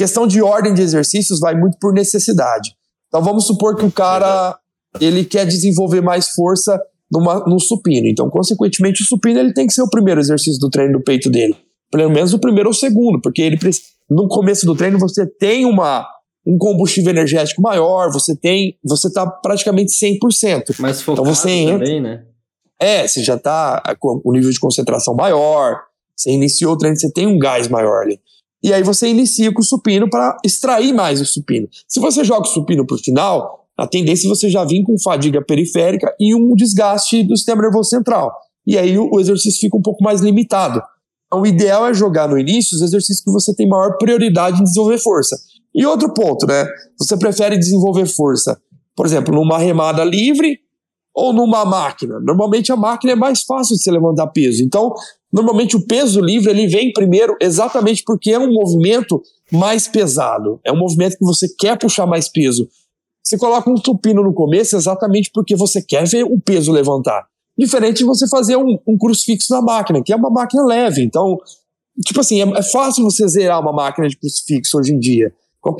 Questão de ordem de exercícios vai muito por necessidade. Então vamos supor que o cara ele quer desenvolver mais força numa, no supino. Então, consequentemente, o supino ele tem que ser o primeiro exercício do treino do peito dele. Pelo menos o primeiro ou o segundo, porque ele no começo do treino você tem uma, um combustível energético maior, você tem, você está praticamente 100%. Mais focado então você entra, também, né? É, você já está com o nível de concentração maior, você iniciou o treino, você tem um gás maior ali. E aí você inicia com o supino para extrair mais o supino. Se você joga o supino para o final, a tendência é você já vir com fadiga periférica e um desgaste do sistema nervoso central. E aí o, exercício fica um pouco mais limitado. Então, o ideal é jogar no início os exercícios que você tem maior prioridade em desenvolver força. E outro ponto, né? Você prefere desenvolver força, por exemplo, numa remada livre ou numa máquina? Normalmente a máquina é mais fácil de se levantar peso. Então, normalmente o peso livre ele vem primeiro exatamente porque é um movimento mais pesado. É um movimento que você quer puxar mais peso. Você coloca um supino no começo exatamente porque você quer ver o peso levantar. Diferente de você fazer um, um crucifixo na máquina, que é uma máquina leve. Então, tipo assim, é, é fácil você zerar uma máquina de crucifixo hoje em dia.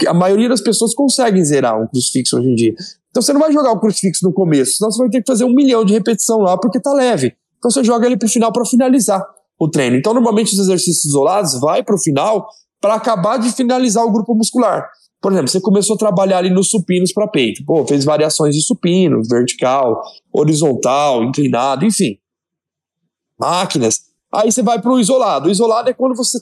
A maioria das pessoas conseguem zerar um crucifixo hoje em dia. Então você não vai jogar o crucifixo no começo, senão você vai ter que fazer um milhão de repetição lá porque tá leve. Então você joga ele pro final para finalizar o treino. Então normalmente os exercícios isolados vai pro final para acabar de finalizar o grupo muscular. Por exemplo, você começou a trabalhar ali nos supinos para peito. Pô, fez variações de supino, vertical, horizontal, inclinado, enfim. Máquinas. Aí você vai para o isolado. O isolado é quando você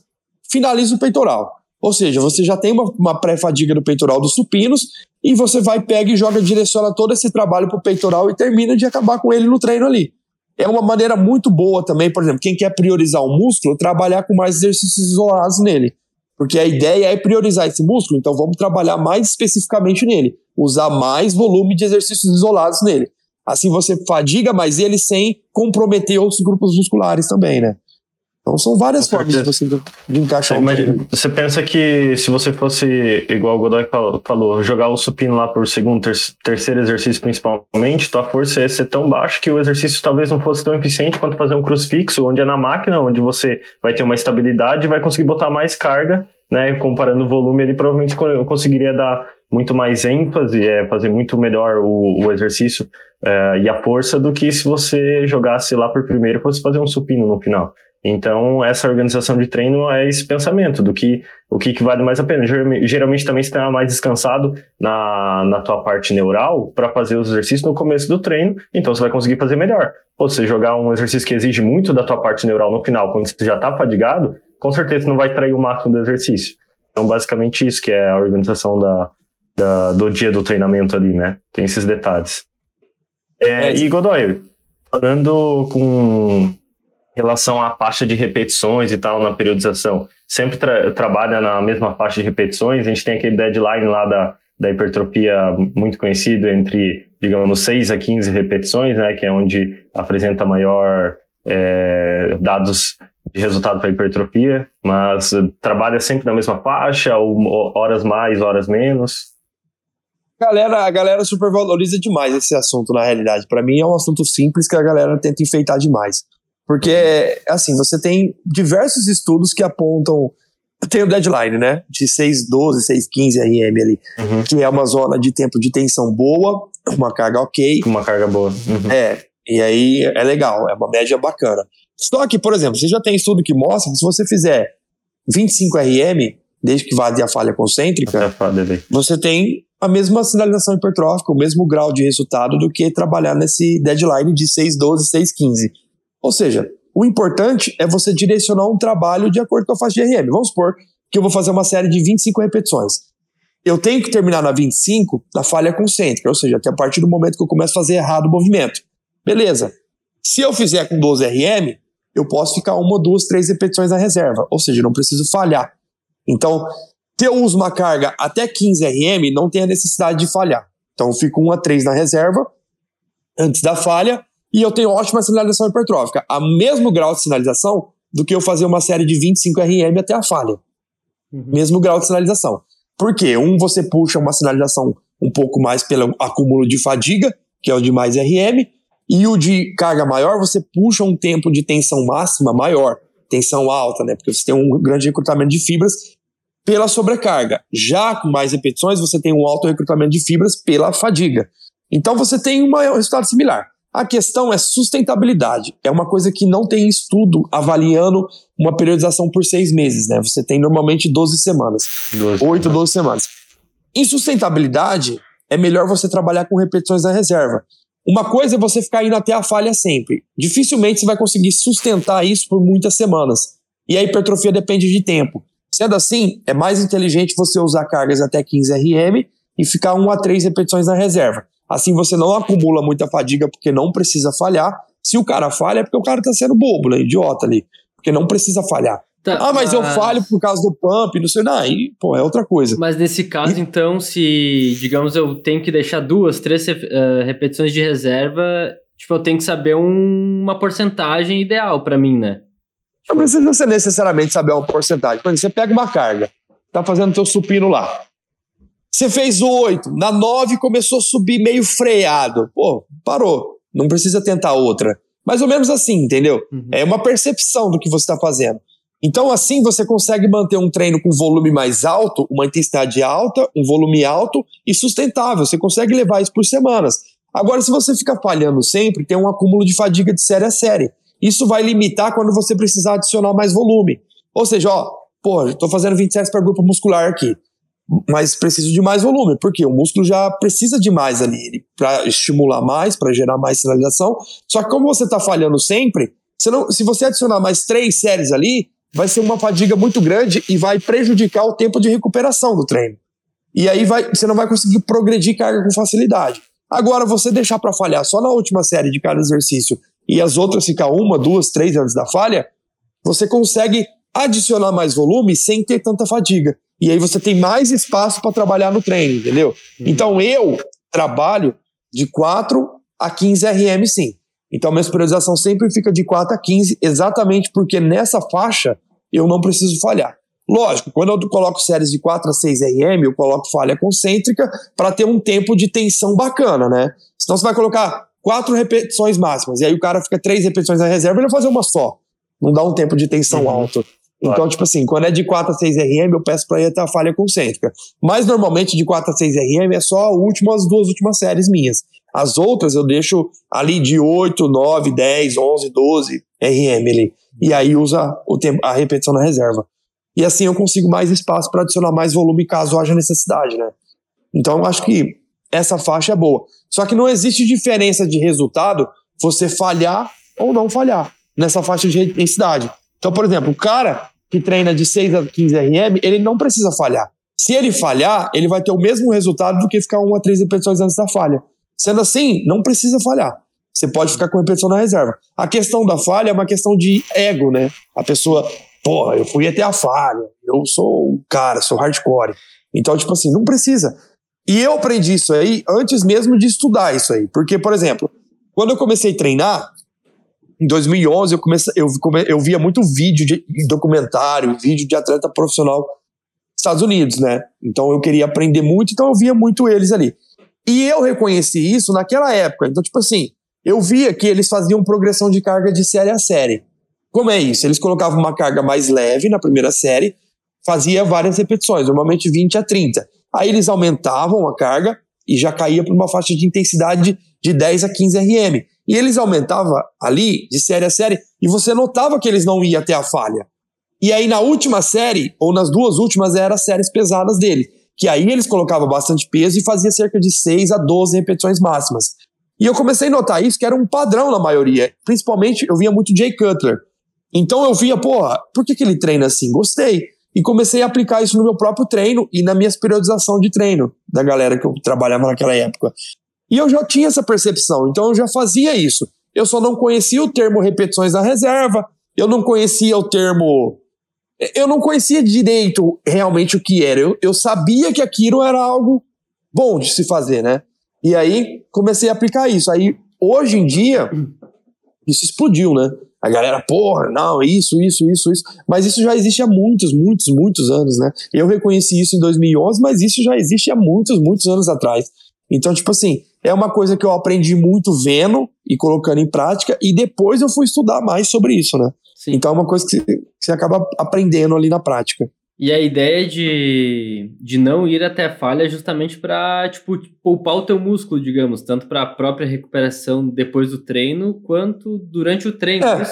finaliza o peitoral. Ou seja, você já tem uma, uma pré-fadiga do peitoral dos supinos e você vai, pega e joga, direciona todo esse trabalho para o peitoral e termina de acabar com ele no treino ali. É uma maneira muito boa também, por exemplo, quem quer priorizar o músculo, trabalhar com mais exercícios isolados nele. Porque a ideia é priorizar esse músculo, então vamos trabalhar mais especificamente nele, usar mais volume de exercícios isolados nele. Assim você fadiga mais ele sem comprometer outros grupos musculares também, né? Então são várias Com formas de você de encaixar. Mas, você pensa que se você fosse, igual o Godoy falou, jogar o supino lá por segundo, ter, terceiro exercício principalmente, tua força ia ser tão baixa que o exercício talvez não fosse tão eficiente quanto fazer um crucifixo, onde é na máquina, onde você vai ter uma estabilidade e vai conseguir botar mais carga, né? Comparando o volume, ele provavelmente conseguiria dar muito mais ênfase, é, fazer muito melhor o, o exercício é, e a força do que se você jogasse lá por primeiro e fosse fazer um supino no final. Então, essa organização de treino é esse pensamento do que o que, que vale mais a pena. Geralmente também você está mais descansado na, na tua parte neural para fazer os exercícios no começo do treino, então você vai conseguir fazer melhor. Ou você jogar um exercício que exige muito da tua parte neural no final, quando você já está fadigado, com certeza não vai trair o máximo do exercício. Então, basicamente isso que é a organização da, da do dia do treinamento ali, né? Tem esses detalhes. É, é e Godoy, falando com relação à faixa de repetições e tal na periodização, sempre tra trabalha na mesma faixa de repetições. A gente tem aquele deadline lá da, da hipertrofia muito conhecido entre, digamos, 6 a 15 repetições, né, que é onde apresenta maior é, dados de resultado para hipertrofia, mas trabalha sempre na mesma faixa, ou horas mais, horas menos. Galera, a galera supervaloriza demais esse assunto, na realidade. Para mim é um assunto simples que a galera tenta enfeitar demais. Porque, assim, você tem diversos estudos que apontam. Tem o deadline, né? De 6,12, 6,15 RM ali. Uhum. Que é uma zona de tempo de tensão boa, uma carga ok. Uma carga boa. Uhum. É. E aí é legal, é uma média bacana. Só que, por exemplo, você já tem estudo que mostra que se você fizer 25 RM, desde que vá a falha concêntrica, você tem a mesma sinalização hipertrófica, o mesmo grau de resultado do que trabalhar nesse deadline de 612, 615. Ou seja, o importante é você direcionar um trabalho de acordo com a faixa de RM. Vamos supor que eu vou fazer uma série de 25 repetições. Eu tenho que terminar na 25 na falha concêntrica, ou seja, até a partir do momento que eu começo a fazer errado o movimento. Beleza. Se eu fizer com 12 RM, eu posso ficar uma, duas, três repetições na reserva, ou seja, não preciso falhar. Então, se eu uso uma carga até 15 RM, não tem a necessidade de falhar. Então, eu fico 1 a 3 na reserva, antes da falha, e eu tenho ótima sinalização hipertrófica. A mesmo grau de sinalização do que eu fazer uma série de 25 RM até a falha. Uhum. Mesmo grau de sinalização. Por quê? Um, você puxa uma sinalização um pouco mais pelo acúmulo de fadiga, que é o de mais RM, e o de carga maior, você puxa um tempo de tensão máxima maior, tensão alta, né? Porque você tem um grande recrutamento de fibras pela sobrecarga. Já com mais repetições, você tem um alto recrutamento de fibras pela fadiga. Então você tem um resultado similar. A questão é sustentabilidade. É uma coisa que não tem estudo avaliando uma periodização por seis meses, né? Você tem normalmente 12 semanas. 12 8, 12 semanas. Em sustentabilidade, é melhor você trabalhar com repetições na reserva. Uma coisa é você ficar indo até a falha sempre. Dificilmente você vai conseguir sustentar isso por muitas semanas. E a hipertrofia depende de tempo. Sendo assim, é mais inteligente você usar cargas até 15 RM e ficar 1 a 3 repetições na reserva. Assim você não acumula muita fadiga porque não precisa falhar. Se o cara falha é porque o cara tá sendo bobo, né? Idiota ali. Porque não precisa falhar. Tá, ah, mas, mas, eu falho por causa do pump, não sei, não, aí, pô, é outra coisa. Mas nesse caso, e... então, se, digamos, eu tenho que deixar duas, três uh, repetições de reserva, tipo, eu tenho que saber um, uma porcentagem ideal para mim, né? Não precisa ser necessariamente saber uma porcentagem. Por exemplo, você pega uma carga, tá fazendo teu supino lá. Você fez oito, na nove começou a subir meio freado. Pô, parou. Não precisa tentar outra. Mais ou menos assim, entendeu? Uhum. É uma percepção do que você está fazendo. Então, assim, você consegue manter um treino com volume mais alto, uma intensidade alta, um volume alto e sustentável. Você consegue levar isso por semanas. Agora, se você ficar falhando sempre, tem um acúmulo de fadiga de série a série. Isso vai limitar quando você precisar adicionar mais volume. Ou seja, ó, pô, estou fazendo 20 séries para grupo muscular aqui mas preciso de mais volume, porque o músculo já precisa de mais ali para estimular mais, para gerar mais sinalização. Só que como você está falhando sempre, você não, se você adicionar mais três séries ali, vai ser uma fadiga muito grande e vai prejudicar o tempo de recuperação do treino. E aí vai, você não vai conseguir progredir carga com facilidade. Agora, você deixar para falhar só na última série de cada exercício e as outras ficar uma, duas, três antes da falha, você consegue adicionar mais volume sem ter tanta fadiga. E aí você tem mais espaço para trabalhar no treino, entendeu? Uhum. Então eu trabalho de 4 a 15 RM sim. Então minha priorização sempre fica de 4 a 15, exatamente porque nessa faixa eu não preciso falhar. Lógico, quando eu coloco séries de 4 a 6 RM, eu coloco falha concêntrica para ter um tempo de tensão bacana, né? Senão você vai colocar quatro repetições máximas, e aí o cara fica três repetições na reserva, ele vai fazer uma só. Não dá um tempo de tensão uhum. alto. Então, tipo assim, quando é de 4 a 6 RM, eu peço para ir até a falha concêntrica. Mas normalmente de 4 a 6 RM é só últimas, as duas últimas séries minhas. As outras eu deixo ali de 8, 9, 10, 11, 12 RM ali. E aí usa o tempo, a repetição na reserva. E assim eu consigo mais espaço para adicionar mais volume caso haja necessidade, né? Então eu acho que essa faixa é boa. Só que não existe diferença de resultado você falhar ou não falhar nessa faixa de intensidade. Então, por exemplo, o cara que treina de 6 a 15 RM, ele não precisa falhar. Se ele falhar, ele vai ter o mesmo resultado do que ficar 1 a 3 repetições antes da falha. Sendo assim, não precisa falhar. Você pode ficar com repetição na reserva. A questão da falha é uma questão de ego, né? A pessoa, porra, eu fui até a falha, eu sou o cara, sou hardcore. Então, tipo assim, não precisa. E eu aprendi isso aí antes mesmo de estudar isso aí. Porque, por exemplo, quando eu comecei a treinar, em 2011 eu comecei, eu, eu via muito vídeo de documentário, vídeo de atleta profissional Estados Unidos, né? Então eu queria aprender muito, então eu via muito eles ali. E eu reconheci isso naquela época. Então, tipo assim, eu via que eles faziam progressão de carga de série a série. Como é isso? Eles colocavam uma carga mais leve na primeira série, fazia várias repetições, normalmente 20 a 30. Aí eles aumentavam a carga e já caía para uma faixa de intensidade de 10 a 15 RM. E eles aumentavam ali, de série a série, e você notava que eles não iam até a falha. E aí na última série, ou nas duas últimas, eram as séries pesadas dele. Que aí eles colocavam bastante peso e fazia cerca de 6 a 12 repetições máximas. E eu comecei a notar isso, que era um padrão na maioria. Principalmente, eu via muito Jay Cutler. Então eu via, porra, por que, que ele treina assim? Gostei. E comecei a aplicar isso no meu próprio treino e na minha periodização de treino da galera que eu trabalhava naquela época. E eu já tinha essa percepção, então eu já fazia isso. Eu só não conhecia o termo repetições da reserva, eu não conhecia o termo. Eu não conhecia direito realmente o que era. Eu, eu sabia que aquilo era algo bom de se fazer, né? E aí comecei a aplicar isso. Aí, hoje em dia, isso explodiu, né? A galera, porra, não, isso, isso, isso, isso. Mas isso já existe há muitos, muitos, muitos anos, né? Eu reconheci isso em 2011, mas isso já existe há muitos, muitos anos atrás. Então, tipo assim, é uma coisa que eu aprendi muito vendo e colocando em prática, e depois eu fui estudar mais sobre isso, né? Sim. Então é uma coisa que você acaba aprendendo ali na prática. E a ideia de, de não ir até a falha é justamente para tipo, poupar o teu músculo, digamos, tanto para a própria recuperação depois do treino, quanto durante o treino. É, é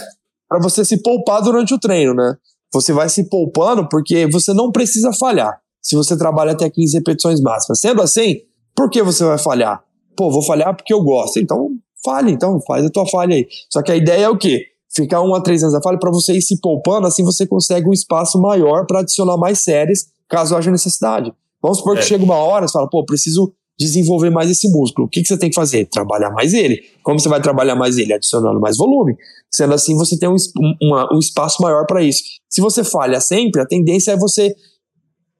para você se poupar durante o treino, né? Você vai se poupando porque você não precisa falhar se você trabalha até 15 repetições máximas. Sendo assim, por que você vai falhar? Pô, vou falhar porque eu gosto. Então, fale, então, faz a tua falha aí. Só que a ideia é o quê? Ficar um a três anos da falha para você ir se poupando, assim você consegue um espaço maior para adicionar mais séries, caso haja necessidade. Vamos supor é. que chega uma hora, você fala, pô, preciso desenvolver mais esse músculo. O que, que você tem que fazer? Trabalhar mais ele. Como você vai trabalhar mais ele? Adicionando mais volume. Sendo assim, você tem um, uma, um espaço maior para isso. Se você falha sempre, a tendência é você.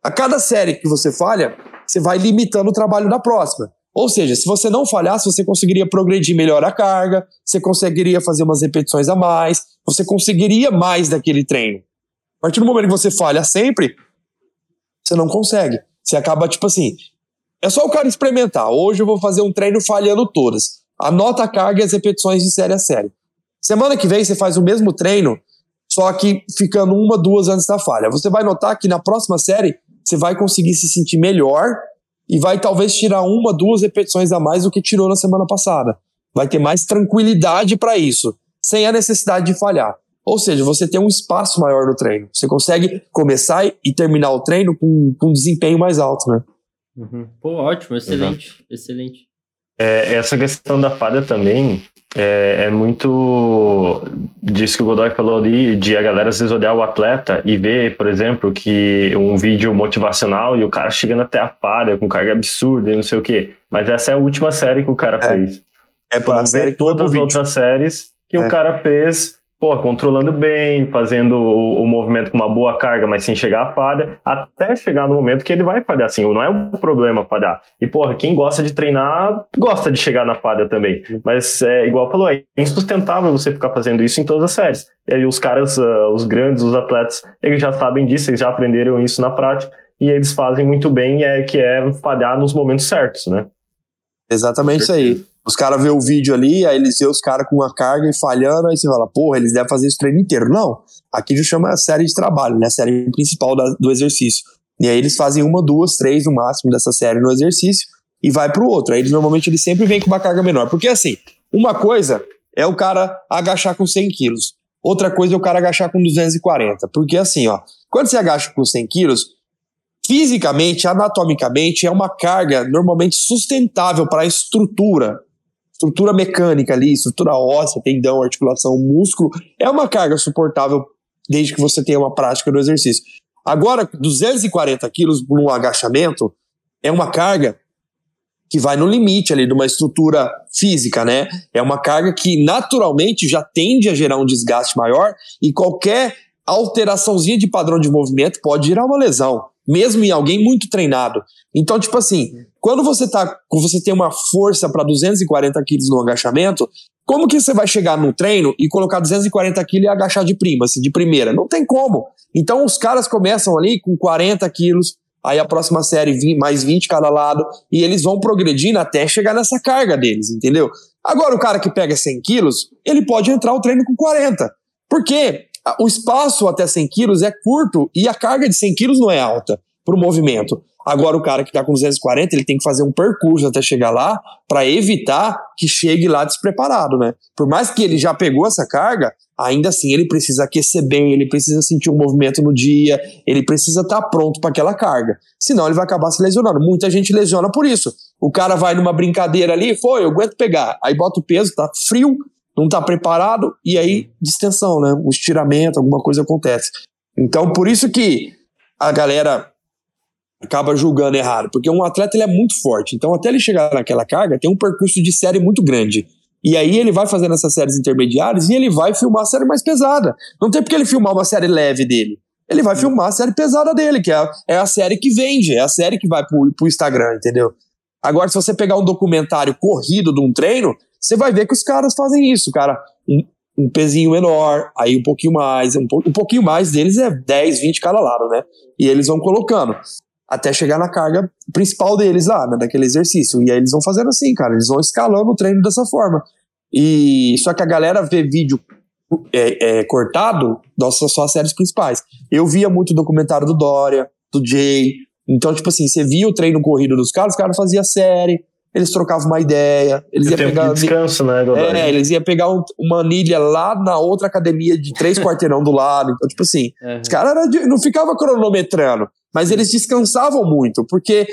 A cada série que você falha, você vai limitando o trabalho da próxima. Ou seja, se você não falhasse, você conseguiria progredir melhor a carga, você conseguiria fazer umas repetições a mais, você conseguiria mais daquele treino. A partir do momento que você falha sempre, você não consegue. Você acaba, tipo assim, é só o cara experimentar. Hoje eu vou fazer um treino falhando todas. Anota a carga e as repetições de série a série. Semana que vem você faz o mesmo treino, só que ficando uma, duas antes da falha. Você vai notar que na próxima série você vai conseguir se sentir melhor e vai talvez tirar uma, duas repetições a mais do que tirou na semana passada. Vai ter mais tranquilidade para isso, sem a necessidade de falhar. Ou seja, você tem um espaço maior no treino. Você consegue começar e terminar o treino com, com um desempenho mais alto, né? Uhum. Pô, ótimo, excelente, Exato. excelente. É, essa questão da falha também é, é, muito disso que o Godoy falou ali, de a galera às vezes olhar o atleta e ver, por exemplo, que um vídeo motivacional e o cara chegando até a falha com carga absurda e não sei o quê. Mas essa é a última série que o cara é. fez. É para ver todas as outras séries que é. o cara fez pô, controlando bem, fazendo o, o, movimento com uma boa carga, mas sem chegar à falha, até chegar no momento que ele vai falhar, assim, não é um problema falhar. E, porra, quem gosta de treinar, gosta de chegar na falha também. Mas, é, igual falou, é insustentável você ficar fazendo isso em todas as séries. E aí os caras, uh, os grandes, os atletas, eles já sabem disso, eles já aprenderam isso na prática, e eles fazem muito bem, é, que é falhar nos momentos certos, né? Exatamente isso aí. Os caras vê o vídeo ali, aí eles vê os caras com uma carga e falhando, aí você fala, porra, eles devem fazer isso o treino inteiro. Não, aqui já chama a série de trabalho, né? A série principal da, do exercício. E aí eles fazem uma, duas, três no máximo dessa série no exercício e vai pro outro. Aí eles normalmente eles sempre vêm com uma carga menor. Porque assim, uma coisa é o cara agachar com 100 quilos. Outra coisa é o cara agachar com 240. Porque assim, ó, quando você agacha com 100 quilos, fisicamente, anatomicamente, é uma carga normalmente sustentável para a estrutura estrutura mecânica ali, estrutura óssea, tendão, articulação, músculo, é uma carga suportável desde que você tenha uma prática do exercício. Agora, 240 quilos no agachamento é uma carga que vai no limite ali de uma estrutura física, né? É uma carga que naturalmente já tende a gerar um desgaste maior e qualquer alteraçãozinha de padrão de movimento pode gerar uma lesão mesmo em alguém muito treinado. Então, tipo assim, quando você tá, você tem uma força para 240 quilos no agachamento, como que você vai chegar no treino e colocar 240 quilos e agachar de prima, assim, de primeira? Não tem como. Então, os caras começam ali com 40 quilos, aí a próxima série 20, mais 20 cada lado, e eles vão progredindo até chegar nessa carga deles, entendeu? Agora, o cara que pega 100 quilos, ele pode entrar o treino com 40. Por quê? O espaço até 100 quilos é curto e a carga de 100 quilos não é alta para o movimento. Agora, o cara que está com 240, ele tem que fazer um percurso até chegar lá para evitar que chegue lá despreparado, né? Por mais que ele já pegou essa carga, ainda assim ele precisa aquecer bem, ele precisa sentir um movimento no dia, ele precisa estar tá pronto para aquela carga. Senão ele vai acabar se lesionando. Muita gente lesiona por isso. O cara vai numa brincadeira ali, foi, eu aguento pegar. Aí bota o peso, tá frio, não tá preparado, e aí distensão, né? Um estiramento, alguma coisa acontece. Então, por isso que a galera acaba julgando errado, porque um atleta ele é muito forte, então até ele chegar naquela carga tem um percurso de série muito grande. E aí ele vai fazendo essas séries intermediárias e ele vai filmar a série mais pesada. Não tem porque ele filmar uma série leve dele. Ele vai filmar a série pesada dele, que é a, é a série que vende, é a série que vai pro, pro Instagram, entendeu? Agora, se você pegar um documentário corrido de um treino, você vai ver que os caras fazem isso, cara. Um, um pezinho menor, aí um pouquinho mais, um, um pouquinho mais deles é 10, 20 cada lado, né? E eles vão colocando até chegar na carga principal deles lá, né, daquele exercício. E aí eles vão fazendo assim, cara, eles vão escalando o treino dessa forma. E só que a galera vê vídeo é, é, cortado nossas só as séries principais. Eu via muito documentário do Dória, do Jay. Então, tipo assim, você via o treino corrido dos caras, os caras faziam série, eles trocavam uma ideia, eles iam pegar. De descanso, né, Godoy? É, eles iam pegar um, uma anilha lá na outra academia de três quarteirão do lado. Então, tipo assim, uhum. os caras não ficavam cronometrando, mas eles descansavam muito, porque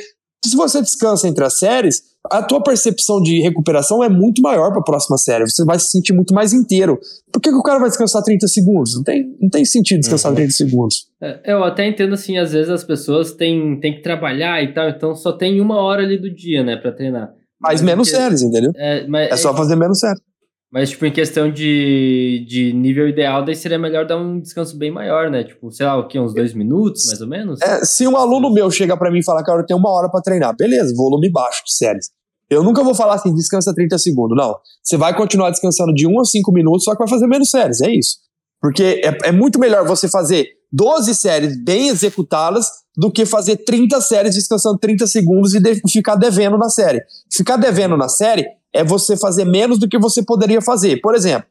se você descansa entre as séries, a tua percepção de recuperação é muito maior para a próxima série. Você vai se sentir muito mais inteiro. Por que, que o cara vai descansar 30 segundos? Não tem, não tem sentido descansar uhum. 30 segundos. É, eu até entendo assim, às vezes as pessoas têm, têm que trabalhar e tal, então só tem uma hora ali do dia, né, para treinar. Mas, mas menos porque, séries, entendeu? É, mas, é só é fazer menos séries. Mas, tipo, em questão de, de nível ideal, daí seria melhor dar um descanso bem maior, né? Tipo, sei lá, o quê? Uns dois minutos, mais ou menos? É, se um aluno meu chega para mim e fala, cara, eu tenho uma hora para treinar, beleza, volume baixo de séries. Eu nunca vou falar assim, descansa 30 segundos. Não. Você vai continuar descansando de 1 a 5 minutos, só que vai fazer menos séries, é isso. Porque é, é muito melhor você fazer 12 séries bem executadas do que fazer 30 séries descansando 30 segundos e de, ficar devendo na série. Ficar devendo na série é você fazer menos do que você poderia fazer. Por exemplo,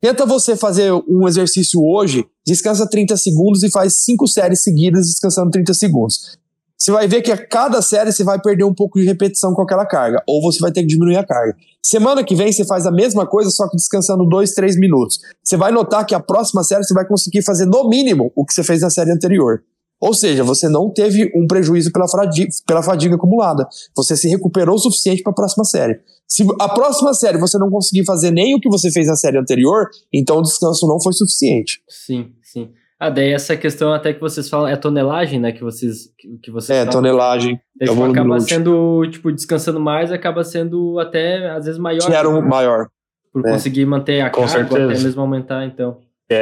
tenta você fazer um exercício hoje, descansa 30 segundos e faz cinco séries seguidas descansando 30 segundos. Você vai ver que a cada série você vai perder um pouco de repetição com aquela carga, ou você vai ter que diminuir a carga. Semana que vem você faz a mesma coisa, só que descansando 2, 3 minutos. Você vai notar que a próxima série você vai conseguir fazer no mínimo o que você fez na série anterior. Ou seja, você não teve um prejuízo pela, fadiga, pela fadiga acumulada. Você se recuperou o suficiente para a próxima série. Se a próxima série você não conseguir fazer nem o que você fez na série anterior, então o descanso não foi suficiente. Sim, sim. Ah, daí essa questão até que vocês falam, é tonelagem, né? Que vocês, que vocês É, falam. tonelagem. Daí, tipo, acaba sendo, tipo, descansando mais, acaba sendo até, às vezes, maior. Era um maior. Por é. conseguir manter a Com carga, certeza. até mesmo aumentar, então. É,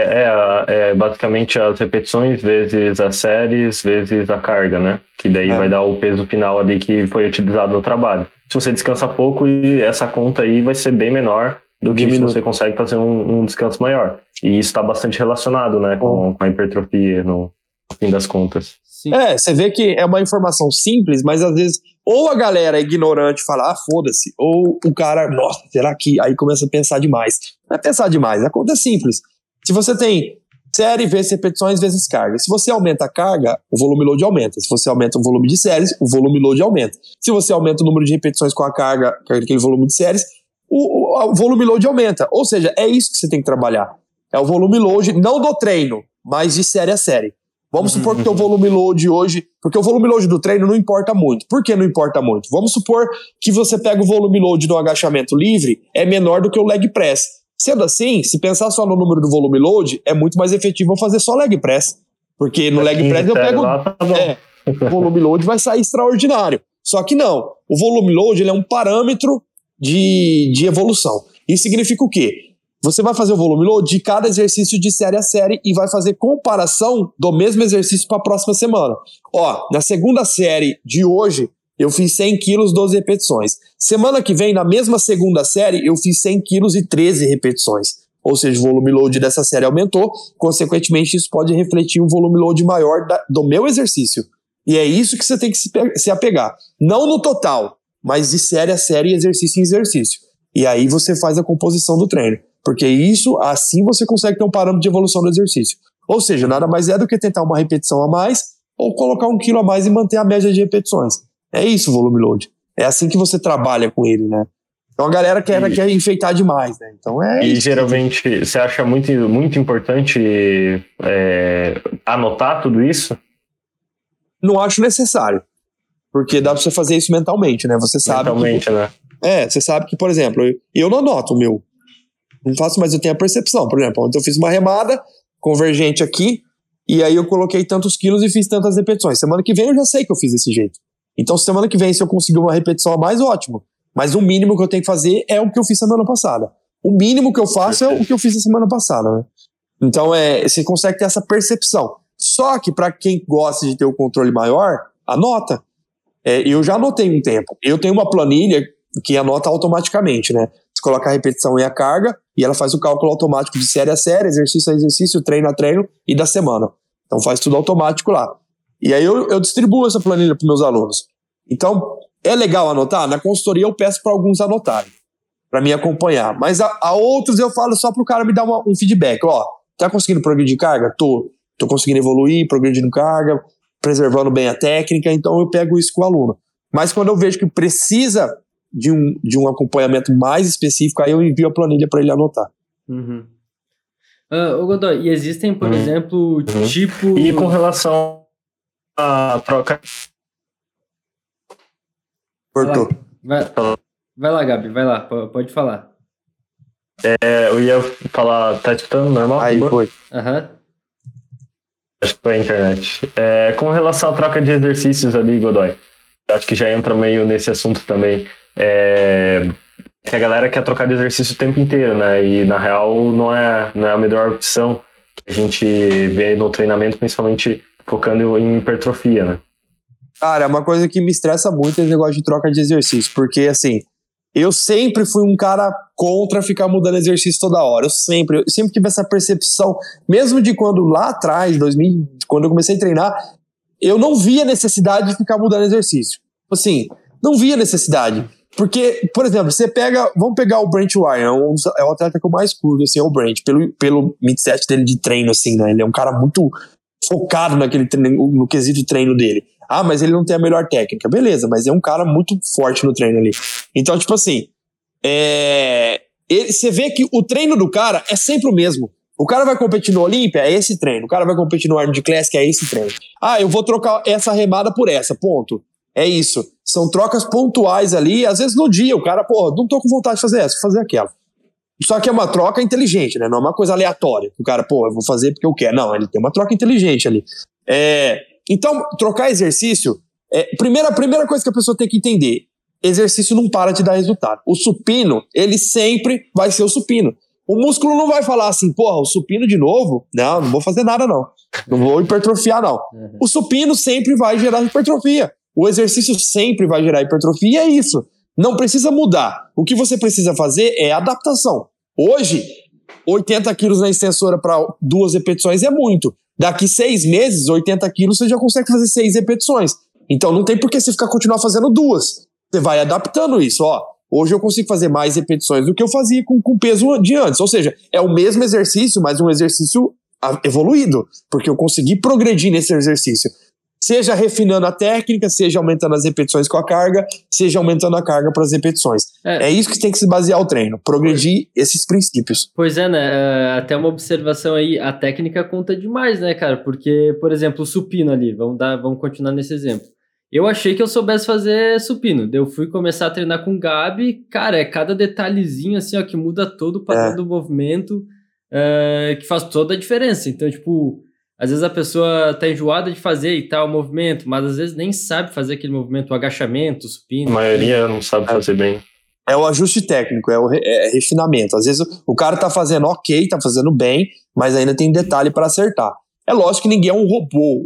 é, é, basicamente as repetições vezes as séries vezes a carga, né? Que daí é. vai dar o peso final ali que foi utilizado no trabalho. Se você descansa pouco, essa conta aí vai ser bem menor do que se você consegue fazer um, um descanso maior. E isso está bastante relacionado, né, com, com, a hipertrofia no fim das contas. Sim. É, você vê que é uma informação simples, mas às vezes ou a galera é ignorante fala, ah, foda-se, ou o cara, nossa, será que? Aí começa a pensar demais. Não é pensar demais, a conta é simples. Se você tem série vezes repetições vezes carga. Se você aumenta a carga, o volume load aumenta. Se você aumenta o volume de séries, o volume load aumenta. Se você aumenta o número de repetições com a carga, aquele volume de séries, o, o, volume load aumenta. Ou seja, é isso que você tem que trabalhar. É o volume load, não do treino, mas de série a série. Vamos uhum, supor que o teu volume load hoje, porque o volume load do treino não importa muito. Por que não importa muito? Vamos supor que você pega o volume load do agachamento livre, é menor do que o leg press. Sendo assim, se pensar só no número do volume load, é muito mais efetivo eu fazer só leg press. Porque no leg press eu pego. Lá, tá é, o volume load vai sair extraordinário. Só que não. O volume load ele é um parâmetro de, de evolução. Isso significa o quê? Você vai fazer o volume load de cada exercício de série a série e vai fazer comparação do mesmo exercício para a próxima semana. Ó, na segunda série de hoje, eu fiz 100 quilos, 12 repetições. Semana que vem, na mesma segunda série, eu fiz 100 quilos e 13 repetições. Ou seja, o volume load dessa série aumentou, consequentemente, isso pode refletir um volume load maior da, do meu exercício. E é isso que você tem que se, se apegar. Não no total, mas de série a série, exercício em exercício. E aí você faz a composição do treino. Porque isso, assim você consegue ter um parâmetro de evolução do exercício. Ou seja, nada mais é do que tentar uma repetição a mais ou colocar um quilo a mais e manter a média de repetições. É isso o volume load. É assim que você trabalha com ele, né? Então a galera quer, e, quer enfeitar demais, né? Então é. E isso. geralmente você acha muito, muito importante é, anotar tudo isso? Não acho necessário. Porque dá pra você fazer isso mentalmente, né? Você sabe. Mentalmente, que, né? É, você sabe que, por exemplo, eu, eu não anoto o meu. Não faço, mas eu tenho a percepção. Por exemplo, ontem eu fiz uma remada convergente aqui, e aí eu coloquei tantos quilos e fiz tantas repetições. Semana que vem eu já sei que eu fiz desse jeito. Então, semana que vem, se eu conseguir uma repetição a mais, ótimo. Mas o mínimo que eu tenho que fazer é o que eu fiz semana passada. O mínimo que eu faço é o que eu fiz a semana passada, né? Então, é, você consegue ter essa percepção. Só que para quem gosta de ter o controle maior, anota. É, eu já anotei um tempo. Eu tenho uma planilha que anota automaticamente, né? Você coloca a repetição e a carga e ela faz o cálculo automático de série a série, exercício a exercício, treino a treino e da semana. Então faz tudo automático lá. E aí eu, eu distribuo essa planilha para meus alunos. Então, é legal anotar? Na consultoria eu peço para alguns anotarem, para me acompanhar. Mas a, a, outros eu falo só para o cara me dar uma, um feedback. Ó, tá conseguindo progredir carga? Tô. Tô conseguindo evoluir, progredindo carga, preservando bem a técnica, então eu pego isso com o aluno. Mas quando eu vejo que precisa de um, de um acompanhamento mais específico, aí eu envio a planilha para ele anotar. Uhum. Uh, Godoy, e existem, por uhum. exemplo, uhum. tipo. E com relação à troca Cortou. Vai, vai, lá, Gabi, vai lá, pode falar. É, eu ia falar, tá escutando normal? Aí foi. Aham. Acho que foi a internet. É, com relação à troca de exercícios ali, Godoy, acho que já entra meio nesse assunto também. É, que a galera quer trocar de exercício o tempo inteiro, né? E na real não é, não é a melhor opção que a gente vê no treinamento, principalmente focando em hipertrofia, né? Cara, é uma coisa que me estressa muito esse negócio de troca de exercício, porque assim, eu sempre fui um cara contra ficar mudando exercício toda hora. Eu sempre, eu sempre tive essa percepção, mesmo de quando lá atrás, 2000, quando eu comecei a treinar, eu não via necessidade de ficar mudando exercício. Assim, não via necessidade. Porque, por exemplo, você pega. Vamos pegar o Brent Wire, é, um, é o atleta que eu mais curto, assim, é o Brent, pelo, pelo mindset dele de treino, assim, né? Ele é um cara muito focado naquele treino, no quesito treino dele. Ah, mas ele não tem a melhor técnica. Beleza, mas é um cara muito forte no treino ali. Então, tipo assim, é... você vê que o treino do cara é sempre o mesmo. O cara vai competir no Olímpia, é esse treino. O cara vai competir no Arnold Classic, é esse treino. Ah, eu vou trocar essa remada por essa, ponto. É isso. São trocas pontuais ali, às vezes no dia, o cara, pô, não tô com vontade de fazer essa, vou fazer aquela. Só que é uma troca inteligente, né? Não é uma coisa aleatória. O cara, pô, eu vou fazer porque eu quero. Não, ele tem uma troca inteligente ali. É, então, trocar exercício, é, primeira, primeira coisa que a pessoa tem que entender: exercício não para de dar resultado. O supino, ele sempre vai ser o supino. O músculo não vai falar assim, porra, o supino de novo? Não, não vou fazer nada, não. Não vou hipertrofiar, não. Uhum. O supino sempre vai gerar hipertrofia. O exercício sempre vai gerar hipertrofia e é isso. Não precisa mudar. O que você precisa fazer é adaptação. Hoje, 80 quilos na extensora para duas repetições é muito. Daqui seis meses, 80 quilos, você já consegue fazer seis repetições. Então não tem por que você ficar continuar fazendo duas. Você vai adaptando isso, ó. Hoje eu consigo fazer mais repetições do que eu fazia com, com peso de antes. Ou seja, é o mesmo exercício, mas um exercício evoluído, porque eu consegui progredir nesse exercício seja refinando a técnica, seja aumentando as repetições com a carga, seja aumentando a carga para as repetições. É. é. isso que tem que se basear o treino, progredir esses princípios. Pois é, né? É, até uma observação aí, a técnica conta demais, né, cara? Porque, por exemplo, o supino ali, vamos, dar, vamos continuar nesse exemplo. Eu achei que eu soubesse fazer supino. Eu fui começar a treinar com o Gabi. Cara, é cada detalhezinho assim, ó, que muda todo o padrão é. do movimento, uh, que faz toda a diferença. Então, tipo, às vezes a pessoa tá enjoada de fazer e tal movimento, mas às vezes nem sabe fazer aquele movimento, o agachamento, o supino. A maioria não sabe fazer bem. É o ajuste técnico, é o re é refinamento. Às vezes o cara tá fazendo ok, tá fazendo bem, mas ainda tem detalhe para acertar. É lógico que ninguém é um robô,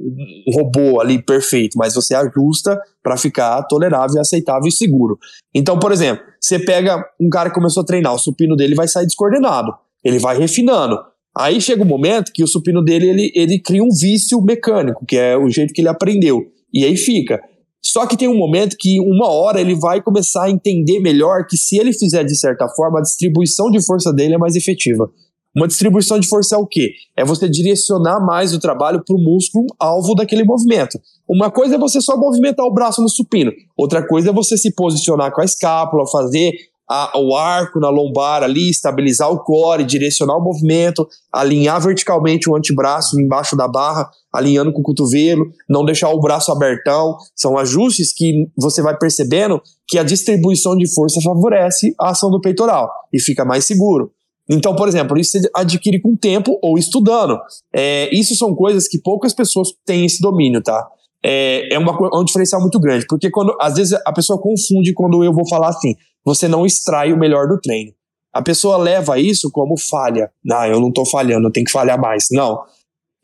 um robô ali perfeito, mas você ajusta para ficar tolerável, aceitável e seguro. Então, por exemplo, você pega um cara que começou a treinar, o supino dele vai sair descoordenado. Ele vai refinando. Aí chega um momento que o supino dele ele, ele cria um vício mecânico, que é o jeito que ele aprendeu. E aí fica. Só que tem um momento que, uma hora, ele vai começar a entender melhor que se ele fizer de certa forma, a distribuição de força dele é mais efetiva. Uma distribuição de força é o quê? É você direcionar mais o trabalho para o músculo alvo daquele movimento. Uma coisa é você só movimentar o braço no supino, outra coisa é você se posicionar com a escápula, fazer a, o arco na lombar ali, estabilizar o core, direcionar o movimento, alinhar verticalmente o antebraço embaixo da barra, alinhando com o cotovelo, não deixar o braço abertão. São ajustes que você vai percebendo que a distribuição de força favorece a ação do peitoral e fica mais seguro. Então, por exemplo, isso você adquire com tempo ou estudando. É, isso são coisas que poucas pessoas têm esse domínio, tá? É, é, uma, é um diferencial muito grande, porque quando às vezes a pessoa confunde quando eu vou falar assim, você não extrai o melhor do treino. A pessoa leva isso como falha. Não, eu não estou falhando, eu tenho que falhar mais. Não.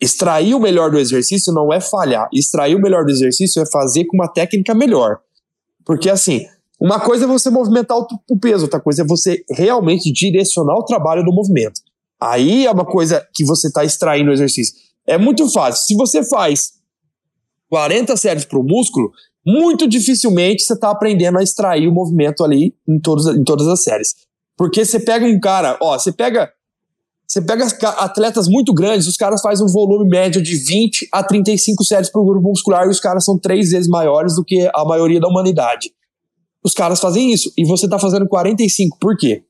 Extrair o melhor do exercício não é falhar. Extrair o melhor do exercício é fazer com uma técnica melhor. Porque assim, uma coisa é você movimentar o peso, outra coisa é você realmente direcionar o trabalho do movimento. Aí é uma coisa que você está extraindo o exercício. É muito fácil. Se você faz 40 séries para o músculo, muito dificilmente você está aprendendo a extrair o movimento ali em, todos, em todas as séries. Porque você pega um cara, ó, você pega você pega atletas muito grandes, os caras fazem um volume médio de 20 a 35 séries por grupo muscular e os caras são três vezes maiores do que a maioria da humanidade. Os caras fazem isso e você está fazendo 45, por quê?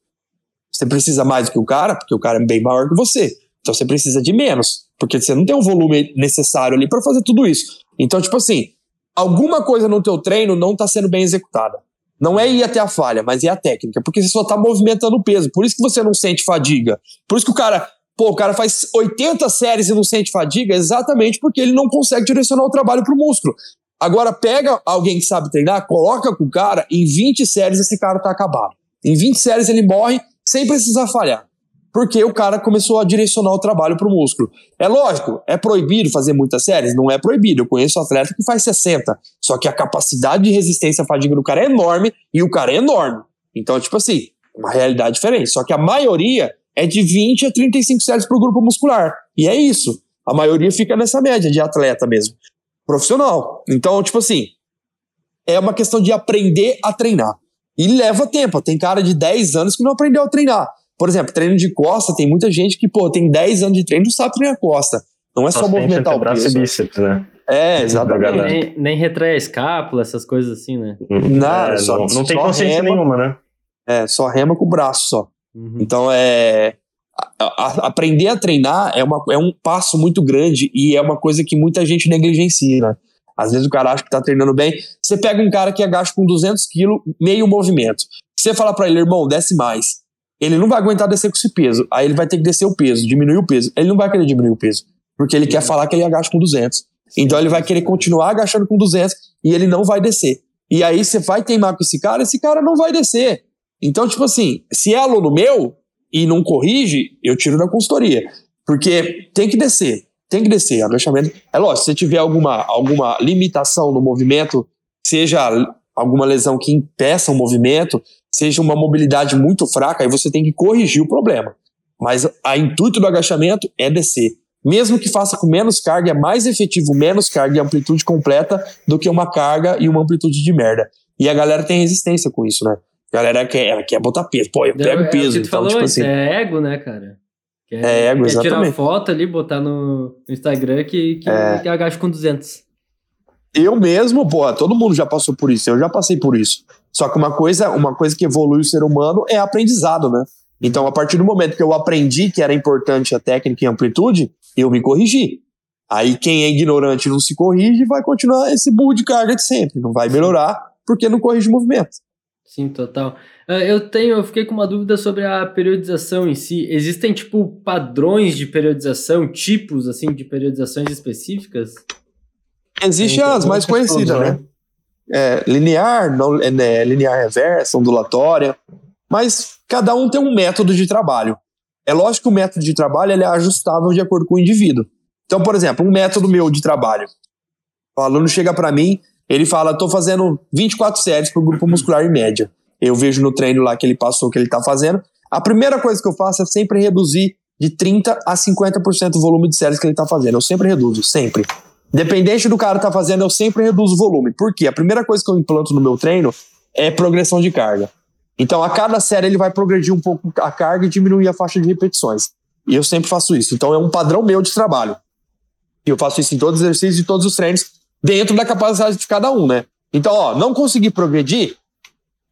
Você precisa mais do que o cara, porque o cara é bem maior que você. Então você precisa de menos, porque você não tem um volume necessário ali para fazer tudo isso. Então, tipo assim, alguma coisa no teu treino não está sendo bem executada. Não é ir até a falha, mas é a técnica, porque você só está movimentando o peso. Por isso que você não sente fadiga. Por isso que o cara, pô, o cara faz 80 séries e não sente fadiga, exatamente porque ele não consegue direcionar o trabalho para o músculo. Agora pega alguém que sabe treinar, coloca com o cara, em 20 séries esse cara tá acabado. Em 20 séries ele morre sem precisar falhar porque o cara começou a direcionar o trabalho para o músculo. É lógico, é proibido fazer muitas séries? Não é proibido. Eu conheço atleta que faz 60, só que a capacidade de resistência à fadiga do cara é enorme e o cara é enorme. Então, tipo assim, uma realidade diferente. Só que a maioria é de 20 a 35 séries por grupo muscular. E é isso. A maioria fica nessa média de atleta mesmo. Profissional. Então, tipo assim, é uma questão de aprender a treinar. E leva tempo. Tem cara de 10 anos que não aprendeu a treinar. Por exemplo, treino de costa, tem muita gente que, pô, tem 10 anos de treino e não sabe treinar costa. Não é só, só movimentar o braço e bíceps, né? É, exatamente. Nem, nem retrai a escápula, essas coisas assim, né? Não, é, só, não, não tem consciência rema, nenhuma, né? É, só rema com o braço só. Uhum. Então é. A, a, aprender a treinar é, uma, é um passo muito grande e é uma coisa que muita gente negligencia, né? Às vezes o cara acha que tá treinando bem. Você pega um cara que agacha com 200 quilos, meio movimento. Você fala para ele, irmão, desce mais ele não vai aguentar descer com esse peso. Aí ele vai ter que descer o peso, diminuir o peso. Ele não vai querer diminuir o peso, porque ele quer falar que ele agacha com 200. Então ele vai querer continuar agachando com 200 e ele não vai descer. E aí você vai teimar com esse cara, esse cara não vai descer. Então, tipo assim, se é aluno meu e não corrige, eu tiro da consultoria. Porque tem que descer, tem que descer. Agachamento. É lógico, se você tiver alguma, alguma limitação no movimento, seja alguma lesão que impeça o movimento, seja uma mobilidade muito fraca, aí você tem que corrigir o problema. Mas a intuito do agachamento é descer. Mesmo que faça com menos carga, é mais efetivo menos carga e amplitude completa do que uma carga e uma amplitude de merda. E a galera tem resistência com isso, né? A galera quer, quer botar peso. Pô, eu pego é, peso. então, falou, tipo assim, é ego, né, cara? Quer, é ego, exatamente. tirar foto ali, botar no Instagram que, que, é. que agacha com 200. Eu mesmo, pô, todo mundo já passou por isso. Eu já passei por isso. Só que uma coisa, uma coisa que evolui o ser humano é aprendizado, né? Então, a partir do momento que eu aprendi que era importante a técnica e a amplitude, eu me corrigi. Aí quem é ignorante não se corrige, vai continuar esse burro de carga de sempre, não vai melhorar porque não corrige o movimento. Sim, total. Ah, eu tenho, eu fiquei com uma dúvida sobre a periodização em si. Existem tipo padrões de periodização, tipos assim de periodizações específicas? Existem as mais conhecidas, né? É, linear, não, é, né, linear reversa, ondulatória, mas cada um tem um método de trabalho. É lógico que o método de trabalho ele é ajustável de acordo com o indivíduo. Então, por exemplo, um método meu de trabalho. O aluno chega para mim, ele fala: estou fazendo 24 séries para o grupo muscular em média. Eu vejo no treino lá que ele passou, que ele está fazendo. A primeira coisa que eu faço é sempre reduzir de 30% a 50% o volume de séries que ele está fazendo. Eu sempre reduzo, sempre. Dependente do cara tá fazendo, eu sempre reduzo o volume. Por quê? A primeira coisa que eu implanto no meu treino é progressão de carga. Então, a cada série ele vai progredir um pouco a carga e diminuir a faixa de repetições. E eu sempre faço isso. Então é um padrão meu de trabalho. E eu faço isso em todos os exercícios e todos os treinos, dentro da capacidade de cada um, né? Então, ó, não conseguir progredir,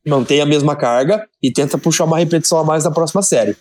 mantém a mesma carga e tenta puxar uma repetição a mais na próxima série.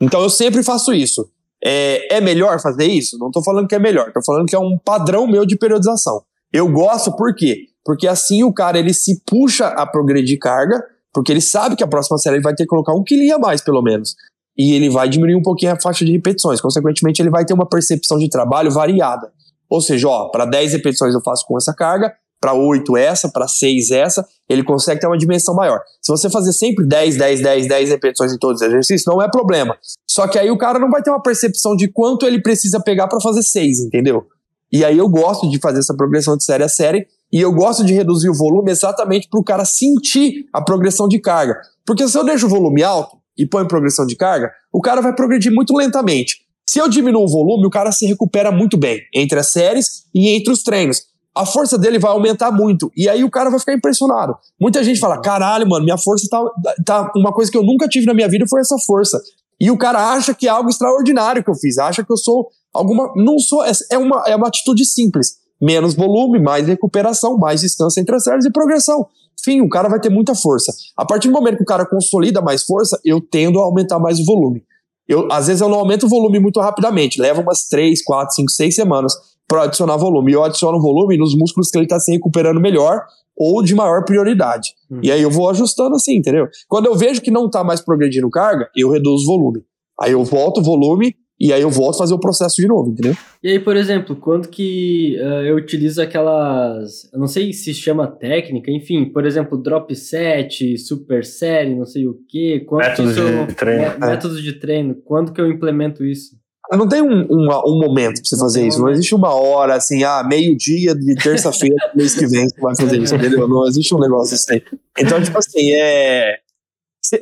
Então eu sempre faço isso. É, é melhor fazer isso? Não estou falando que é melhor, estou falando que é um padrão meu de periodização. Eu gosto por quê? Porque assim o cara ele se puxa a progredir carga, porque ele sabe que a próxima série ele vai ter que colocar um quilinho a mais, pelo menos. E ele vai diminuir um pouquinho a faixa de repetições. Consequentemente, ele vai ter uma percepção de trabalho variada. Ou seja, ó, para 10 repetições eu faço com essa carga, para 8 essa, para 6 essa, ele consegue ter uma dimensão maior. Se você fazer sempre 10, 10, 10, 10 repetições em todos os exercícios, não é problema. Só que aí o cara não vai ter uma percepção de quanto ele precisa pegar para fazer 6, entendeu? E aí eu gosto de fazer essa progressão de série a série e eu gosto de reduzir o volume exatamente para o cara sentir a progressão de carga. Porque se eu deixo o volume alto e põe progressão de carga, o cara vai progredir muito lentamente. Se eu diminuo o volume, o cara se recupera muito bem entre as séries e entre os treinos. A força dele vai aumentar muito. E aí o cara vai ficar impressionado. Muita gente fala: caralho, mano, minha força tá, tá. Uma coisa que eu nunca tive na minha vida foi essa força. E o cara acha que é algo extraordinário que eu fiz, acha que eu sou alguma. Não sou. É uma, é uma atitude simples menos volume, mais recuperação, mais distância entre as séries e progressão. Enfim, o cara vai ter muita força. A partir do momento que o cara consolida mais força, eu tendo a aumentar mais o volume. Eu, às vezes eu não aumento o volume muito rapidamente, leva umas 3, 4, 5, 6 semanas para adicionar volume. E eu adiciono volume nos músculos que ele está se recuperando melhor ou de maior prioridade. Hum. E aí eu vou ajustando assim, entendeu? Quando eu vejo que não está mais progredindo carga, eu reduzo o volume. Aí eu volto o volume e aí eu volto a fazer o processo de novo, entendeu? E aí, por exemplo, quando que uh, eu utilizo aquelas. Eu não sei se chama técnica, enfim, por exemplo, drop set, super série, não sei o quê. Métodos eu, de treino. É, métodos de treino. Quando que eu implemento isso? Não tem um, um, um momento pra você não fazer isso. Não existe uma hora assim, ah, meio-dia de terça-feira mês que vem você vai fazer isso, entendeu? Não existe um negócio assim. Então, tipo assim, é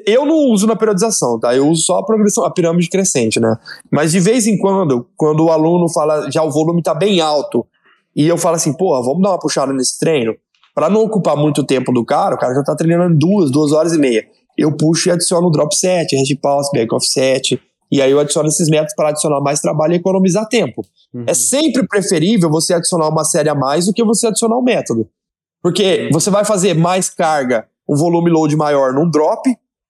eu não uso na periodização, tá? Eu uso só a progressão, a pirâmide crescente, né? Mas de vez em quando, quando o aluno fala, já o volume tá bem alto, e eu falo assim, porra, vamos dar uma puxada nesse treino, para não ocupar muito tempo do cara, o cara já tá treinando duas, duas horas e meia. Eu puxo e adiciono o drop set, head pulse, back offset, e aí eu adiciono esses métodos para adicionar mais trabalho e economizar tempo. Uhum. É sempre preferível você adicionar uma série a mais do que você adicionar um método. Porque você vai fazer mais carga, um volume load maior num drop,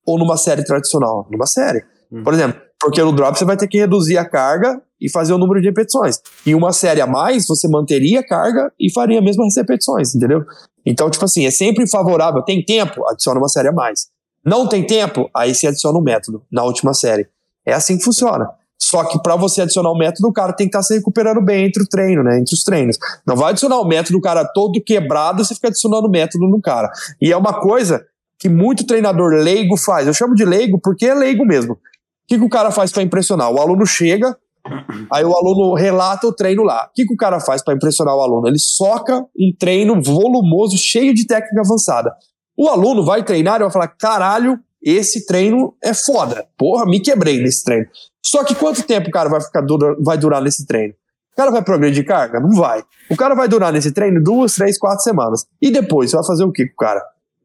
ou numa série tradicional? Numa série. Uhum. Por exemplo, porque no drop você vai ter que reduzir a carga e fazer o número de repetições. Em uma série a mais, você manteria a carga e faria as mesmas repetições, entendeu? Então, tipo assim, é sempre favorável. Tem tempo? Adiciona uma série a mais. Não tem tempo? Aí você adiciona um método na última série. É assim que funciona. Só que para você adicionar o método, o cara tem que estar tá se recuperando bem entre o treino, né? Entre os treinos. Não vai adicionar o método, o cara todo quebrado, você fica adicionando o método no cara. E é uma coisa que muito treinador leigo faz. Eu chamo de leigo porque é leigo mesmo. O que, que o cara faz para impressionar? O aluno chega, aí o aluno relata o treino lá. O que, que o cara faz para impressionar o aluno? Ele soca um treino volumoso, cheio de técnica avançada. O aluno vai treinar e vai falar: caralho, esse treino é foda. Porra, me quebrei nesse treino. Só que quanto tempo o cara vai, ficar dura, vai durar nesse treino? O cara vai progredir carga? Não vai. O cara vai durar nesse treino duas, três, quatro semanas. E depois, você vai fazer o que com o cara?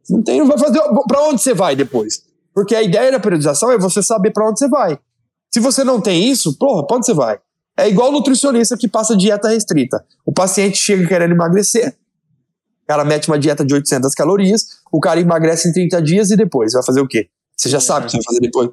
Não tem, vai fazer. Para onde você vai depois? Porque a ideia da periodização é você saber para onde você vai. Se você não tem isso, porra, pra onde você vai? É igual o nutricionista que passa dieta restrita. O paciente chega querendo emagrecer, cara mete uma dieta de 800 calorias, o cara emagrece em 30 dias e depois vai fazer o quê? Você já sabe o que você vai fazer depois.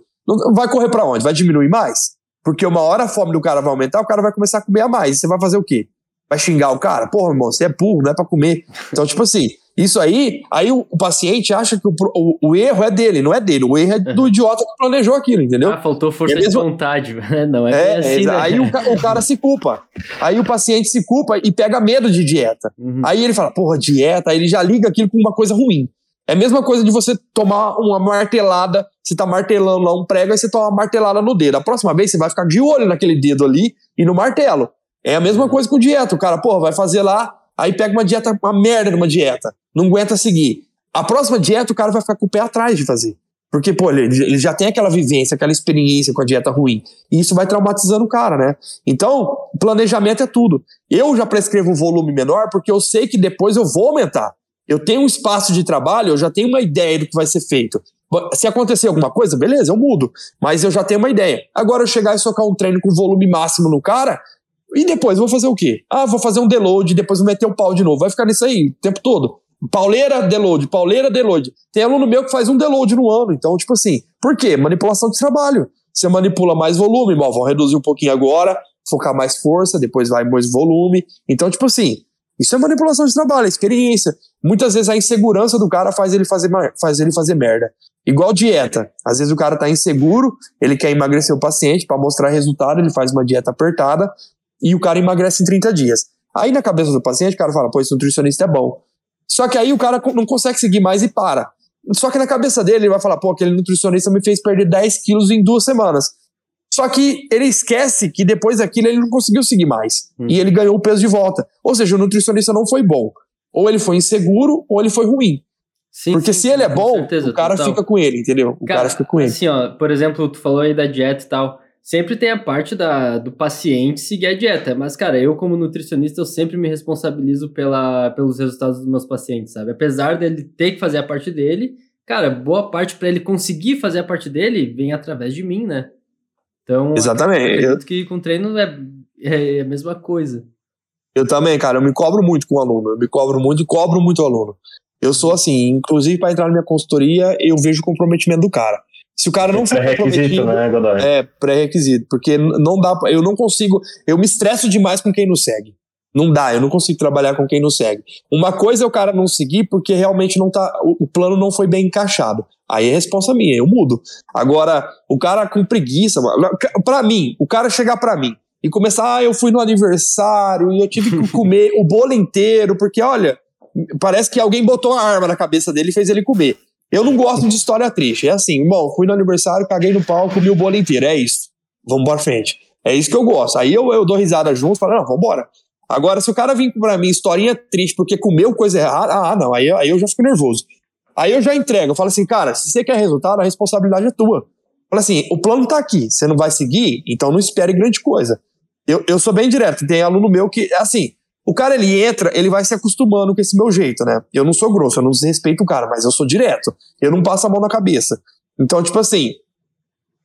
Vai correr para onde? Vai diminuir mais? Porque uma hora a fome do cara vai aumentar, o cara vai começar a comer a mais. Você vai fazer o quê? Vai xingar o cara? Porra, irmão, você é burro, não é para comer. Então, tipo assim, isso aí, aí o, o paciente acha que o, o, o, erro é dele, não é dele. O erro é do uhum. idiota que planejou aquilo, entendeu? Ah, faltou força é mesmo... de vontade. Não é, é assim, é, né? Aí o, o, cara se culpa. Aí o paciente se culpa e pega medo de dieta. Uhum. Aí ele fala, porra, dieta. Aí ele já liga aquilo com uma coisa ruim. É a mesma coisa de você tomar uma martelada, você tá martelando lá um prego, aí você toma uma martelada no dedo. A próxima vez você vai ficar de olho naquele dedo ali e no martelo. É a mesma uhum. coisa com dieta. O cara, porra, vai fazer lá aí pega uma dieta, uma merda de uma dieta, não aguenta seguir. A próxima dieta o cara vai ficar com o pé atrás de fazer. Porque, pô, ele, ele já tem aquela vivência, aquela experiência com a dieta ruim. E isso vai traumatizando o cara, né? Então, planejamento é tudo. Eu já prescrevo um volume menor porque eu sei que depois eu vou aumentar. Eu tenho um espaço de trabalho, eu já tenho uma ideia do que vai ser feito. Se acontecer alguma coisa, beleza, eu mudo. Mas eu já tenho uma ideia. Agora eu chegar e socar um treino com volume máximo no cara, e depois vou fazer o quê? Ah, vou fazer um deload, depois vou meter o pau de novo. Vai ficar nisso aí o tempo todo. Pauleira, deload, pauleira, deload. Tem aluno meu que faz um deload no ano. Então, tipo assim, por quê? Manipulação de trabalho. Você manipula mais volume, bom, vão reduzir um pouquinho agora, focar mais força, depois vai mais volume. Então, tipo assim, isso é manipulação de trabalho, é experiência. Muitas vezes a insegurança do cara faz ele fazer, faz ele fazer merda. Igual dieta. Às vezes o cara tá inseguro, ele quer emagrecer o paciente para mostrar resultado, ele faz uma dieta apertada e o cara emagrece em 30 dias. Aí na cabeça do paciente, o cara fala, pô, esse nutricionista é bom. Só que aí o cara não consegue seguir mais e para. Só que na cabeça dele ele vai falar, pô, aquele nutricionista me fez perder 10 quilos em duas semanas. Só que ele esquece que depois daquilo ele não conseguiu seguir mais. Hum. E ele ganhou o peso de volta. Ou seja, o nutricionista não foi bom. Ou ele foi inseguro, ou ele foi ruim. Sim, Porque sim, se ele é bom, certeza, o cara total. fica com ele, entendeu? O cara, cara, fica com ele. Assim, ó, por exemplo, tu falou aí da dieta e tal. Sempre tem a parte da, do paciente seguir a dieta. Mas, cara, eu, como nutricionista, eu sempre me responsabilizo pela, pelos resultados dos meus pacientes, sabe? Apesar dele ter que fazer a parte dele, cara, boa parte para ele conseguir fazer a parte dele vem através de mim, né? Então, Exatamente. Eu acredito que com treino é, é, é a mesma coisa. Eu também, cara, eu me cobro muito com o aluno, eu me cobro muito e cobro muito o aluno. Eu sou assim, inclusive para entrar na minha consultoria, eu vejo o comprometimento do cara. Se o cara não for comprometido, né, Godoy? É, pré-requisito, porque não dá, eu não consigo, eu me estresso demais com quem não segue. Não dá, eu não consigo trabalhar com quem não segue. Uma coisa é o cara não seguir porque realmente não tá, o, o plano não foi bem encaixado. Aí é resposta minha, eu mudo. Agora, o cara com preguiça, para mim, o cara chegar para mim e começar, ah, eu fui no aniversário e eu tive que comer o bolo inteiro, porque olha, parece que alguém botou uma arma na cabeça dele e fez ele comer. Eu não gosto de história triste. É assim, bom, fui no aniversário, caguei no pau, comi o bolo inteiro. É isso. Vamos pra frente. É isso que eu gosto. Aí eu, eu dou risada junto falo, não, vambora. Agora, se o cara vir pra mim, historinha triste porque comeu coisa errada, ah, não, aí, aí eu já fico nervoso. Aí eu já entrego, eu falo assim, cara, se você quer resultado, a responsabilidade é tua. Fala assim, o plano tá aqui, você não vai seguir, então não espere grande coisa. Eu, eu sou bem direto, tem aluno meu que, assim, o cara ele entra, ele vai se acostumando com esse meu jeito, né? Eu não sou grosso, eu não desrespeito o cara, mas eu sou direto. Eu não passo a mão na cabeça. Então, tipo assim,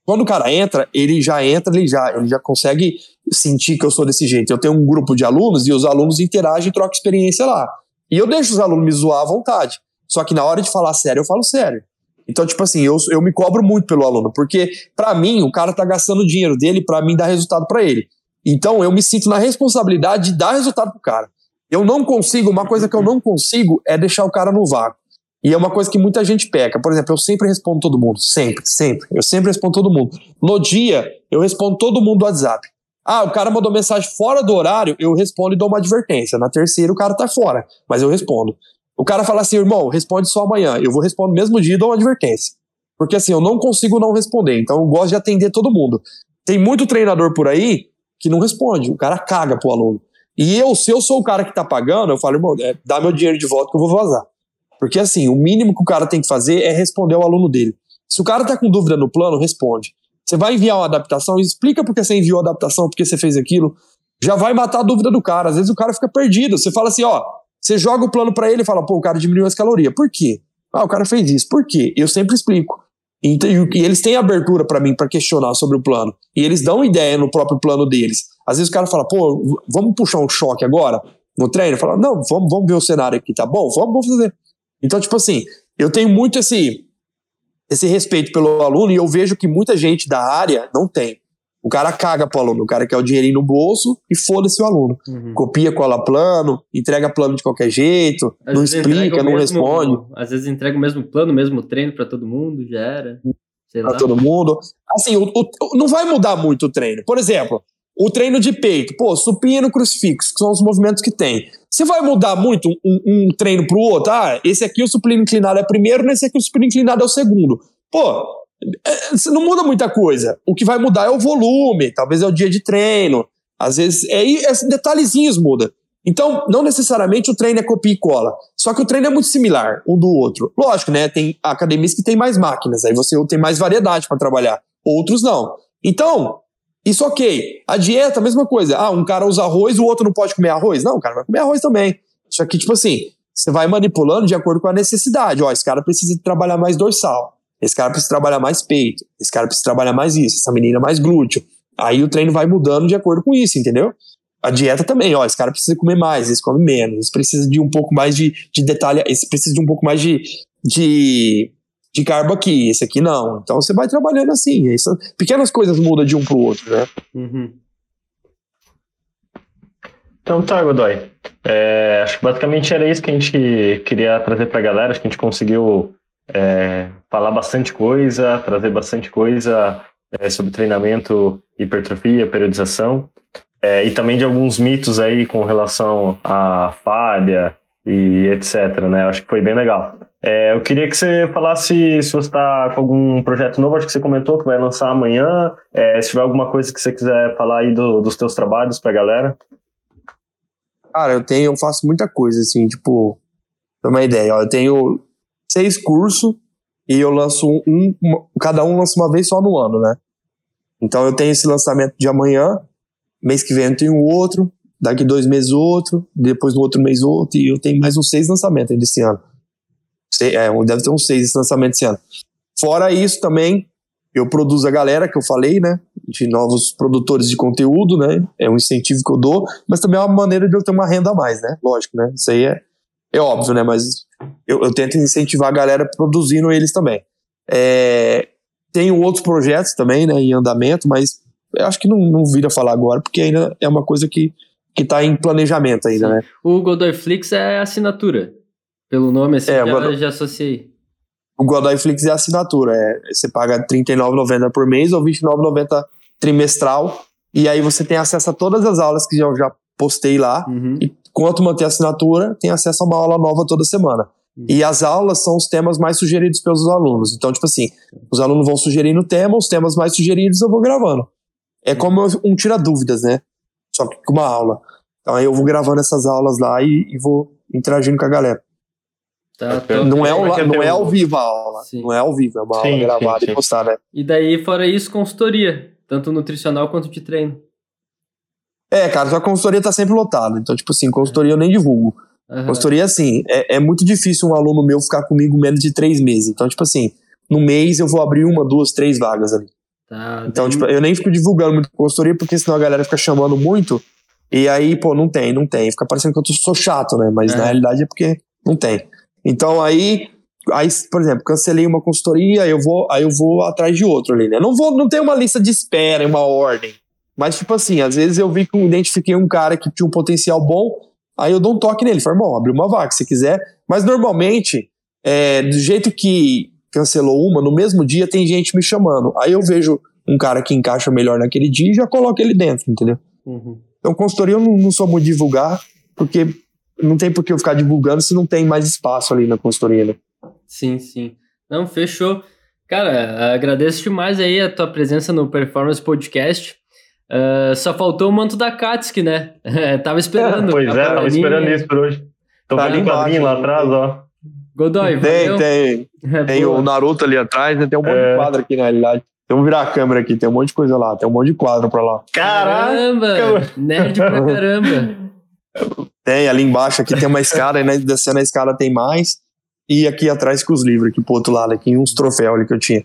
quando o cara entra, ele já entra, ele já, ele já consegue sentir que eu sou desse jeito. Eu tenho um grupo de alunos e os alunos interagem e trocam experiência lá. E eu deixo os alunos me zoar à vontade. Só que na hora de falar sério, eu falo sério. Então, tipo assim, eu, eu me cobro muito pelo aluno, porque para mim o cara tá gastando dinheiro dele para mim dar resultado para ele. Então, eu me sinto na responsabilidade de dar resultado pro cara. Eu não consigo, uma coisa que eu não consigo é deixar o cara no vácuo. E é uma coisa que muita gente peca. Por exemplo, eu sempre respondo todo mundo. Sempre, sempre. Eu sempre respondo todo mundo. No dia, eu respondo todo mundo do WhatsApp. Ah, o cara mandou mensagem fora do horário, eu respondo e dou uma advertência. Na terceira, o cara tá fora, mas eu respondo. O cara fala assim, irmão, responde só amanhã. Eu vou responder no mesmo dia e dou uma advertência. Porque assim, eu não consigo não responder. Então eu gosto de atender todo mundo. Tem muito treinador por aí que não responde. O cara caga pro aluno. E eu, se eu sou o cara que tá pagando, eu falo, irmão, é, dá meu dinheiro de volta que eu vou vazar. Porque assim, o mínimo que o cara tem que fazer é responder ao aluno dele. Se o cara tá com dúvida no plano, responde. Você vai enviar uma adaptação, explica porque você enviou a adaptação, porque você fez aquilo. Já vai matar a dúvida do cara. Às vezes o cara fica perdido. Você fala assim, ó, você joga o plano para ele e fala, pô, o cara diminuiu as calorias. Por quê? Ah, o cara fez isso. Por quê? Eu sempre explico. Então, e eles têm abertura para mim para questionar sobre o plano. E eles dão ideia no próprio plano deles. Às vezes o cara fala, pô, vamos puxar um choque agora no treino? Fala, não, vamos, vamos ver o cenário aqui, tá bom? Vamos, vamos fazer. Então, tipo assim, eu tenho muito esse, esse respeito pelo aluno e eu vejo que muita gente da área não tem. O cara caga pro aluno, o cara quer o dinheirinho no bolso e foda-se o aluno. Uhum. Copia, cola plano, entrega plano de qualquer jeito, às não explica, não mesmo, responde. Às vezes entrega o mesmo plano, o mesmo treino para todo mundo, já era. Sei pra lá. todo mundo. Assim, o, o, não vai mudar muito o treino. Por exemplo, o treino de peito, pô, supino, crucifixo, que são os movimentos que tem. Você vai mudar muito um, um treino pro outro? Ah, esse aqui o supino inclinado é primeiro, nesse aqui o supino inclinado é o segundo. Pô, não muda muita coisa. O que vai mudar é o volume, talvez é o dia de treino. Às vezes, é, é detalhezinhos muda. Então, não necessariamente o treino é copia e cola. Só que o treino é muito similar um do outro. Lógico, né? Tem academias que tem mais máquinas, aí você tem mais variedade para trabalhar. Outros não. Então, isso ok. A dieta, a mesma coisa. Ah, um cara usa arroz, o outro não pode comer arroz. Não, o cara vai comer arroz também. Só que, tipo assim, você vai manipulando de acordo com a necessidade. Ó, esse cara precisa trabalhar mais dorsal. Esse cara precisa trabalhar mais peito, esse cara precisa trabalhar mais isso, essa menina mais glúteo. Aí o treino vai mudando de acordo com isso, entendeu? A dieta também, ó, esse cara precisa comer mais, esse come menos, esse precisa de um pouco mais de, de detalhe, esse precisa de um pouco mais de, de, de carbo aqui, esse aqui não. Então você vai trabalhando assim, isso, pequenas coisas mudam de um pro outro, né? Uhum. Então tá, Godoy. É, acho que basicamente era isso que a gente queria trazer pra galera. Acho que a gente conseguiu é, falar bastante coisa, trazer bastante coisa é, sobre treinamento, hipertrofia, periodização. É, e também de alguns mitos aí com relação à falha e etc, né? Acho que foi bem legal. É, eu queria que você falasse se você está com algum projeto novo, acho que você comentou que vai lançar amanhã. Se tiver alguma coisa que você quiser falar aí do, dos teus trabalhos para a galera. Cara, eu tenho, eu faço muita coisa, assim, tipo, pra uma ideia, ó, eu tenho seis cursos e eu lanço um, um, cada um lança uma vez só no ano, né? Então eu tenho esse lançamento de amanhã, mês que vem eu tenho outro, daqui dois meses outro, depois no outro mês outro, e eu tenho mais uns seis lançamentos ainda esse ano. É, deve ter uns seis esse lançamento esse ano. Fora isso também, eu produzo a galera que eu falei, né? De novos produtores de conteúdo, né? É um incentivo que eu dou, mas também é uma maneira de eu ter uma renda a mais, né? Lógico, né? Isso aí é, é óbvio, né? Mas eu, eu tento incentivar a galera produzindo eles também. É, tenho outros projetos também, né? Em andamento, mas eu acho que não, não vira falar agora, porque ainda é uma coisa que, que tá em planejamento ainda, Sim. né? O Godoyflix é assinatura. Pelo nome, assim, é, já, já associei. O Godoyflix é assinatura. É, você paga R$39,90 por mês ou R$29,90 trimestral. E aí você tem acesso a todas as aulas que eu já postei lá. Uhum. E quanto manter a assinatura, tem acesso a uma aula nova toda semana. Uhum. E as aulas são os temas mais sugeridos pelos alunos. Então, tipo assim, os alunos vão sugerindo o tema, os temas mais sugeridos eu vou gravando. É como um tira dúvidas, né? Só que com uma aula. Então aí eu vou gravando essas aulas lá e, e vou interagindo com a galera. Tá, não, é, o, não é ao vivo a aula. Sim. Não é ao vivo, é uma sim, aula gravada sim, e postada. Né? E daí, fora isso, consultoria, tanto nutricional quanto de treino. É, cara, sua consultoria tá sempre lotada. Então, tipo assim, consultoria eu nem divulgo. Uhum. Consultoria, assim, é, é muito difícil um aluno meu ficar comigo menos de três meses. Então, tipo assim, no mês eu vou abrir uma, duas, três vagas ali. Tá, então, tem... tipo, eu nem fico divulgando muito consultoria, porque senão a galera fica chamando muito. E aí, pô, não tem, não tem. Fica parecendo que eu sou chato, né? Mas é. na realidade é porque não tem. Então aí, aí, por exemplo, cancelei uma consultoria, eu vou, aí eu vou atrás de outro ali, né? Não vou, não tem uma lista de espera, uma ordem. Mas tipo assim, às vezes eu vi que eu identifiquei um cara que tinha um potencial bom, aí eu dou um toque nele, falo, irmão, abre uma vaga se quiser. Mas normalmente, é, do jeito que cancelou uma, no mesmo dia tem gente me chamando. Aí eu vejo um cara que encaixa melhor naquele dia e já coloco ele dentro, entendeu? Uhum. Então, consultoria eu não, não sou muito divulgar, porque não tem por que eu ficar divulgando se não tem mais espaço ali na consultoria, né? Sim, sim. Não, fechou. Cara, agradeço demais aí a tua presença no Performance Podcast. Uh, só faltou o manto da Katsuki, né? tava esperando. É, pois é, tava esperando isso por hoje. Tô tá vendo um quadrinho lá atrás, ó. Godoy, Tem, valeu? tem. É, tem o Naruto ali atrás, né? Tem um monte é. de quadro aqui na realidade. Vamos virar a câmera aqui, tem um monte de coisa lá, tem um monte de quadro pra lá. Caramba! Nerd pra caramba! Tem, ali embaixo aqui tem uma escada, e né, descendo a escada tem mais. E aqui atrás com os livros, aqui pro outro lado, aqui uns troféus ali que eu tinha.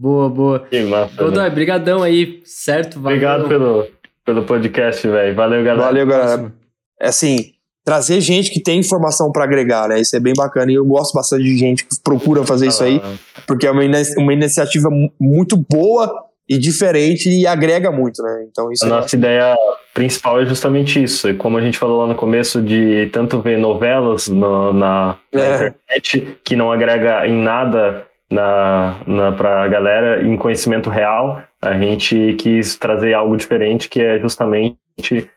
Boa, boa. Que massa. Godoy, brigadão aí, certo? Valeu. Obrigado pelo, pelo podcast, velho. Valeu, galera. Valeu, galera. É assim, trazer gente que tem informação para agregar, né? Isso é bem bacana e eu gosto bastante de gente que procura fazer ah, isso aí, porque é uma, uma iniciativa muito boa e diferente e agrega muito, né? Então isso a é nossa ideia principal é justamente isso. E como a gente falou lá no começo de tanto ver novelas no, na, na é. internet que não agrega em nada na, na para a galera em conhecimento real, a gente quis trazer algo diferente que é justamente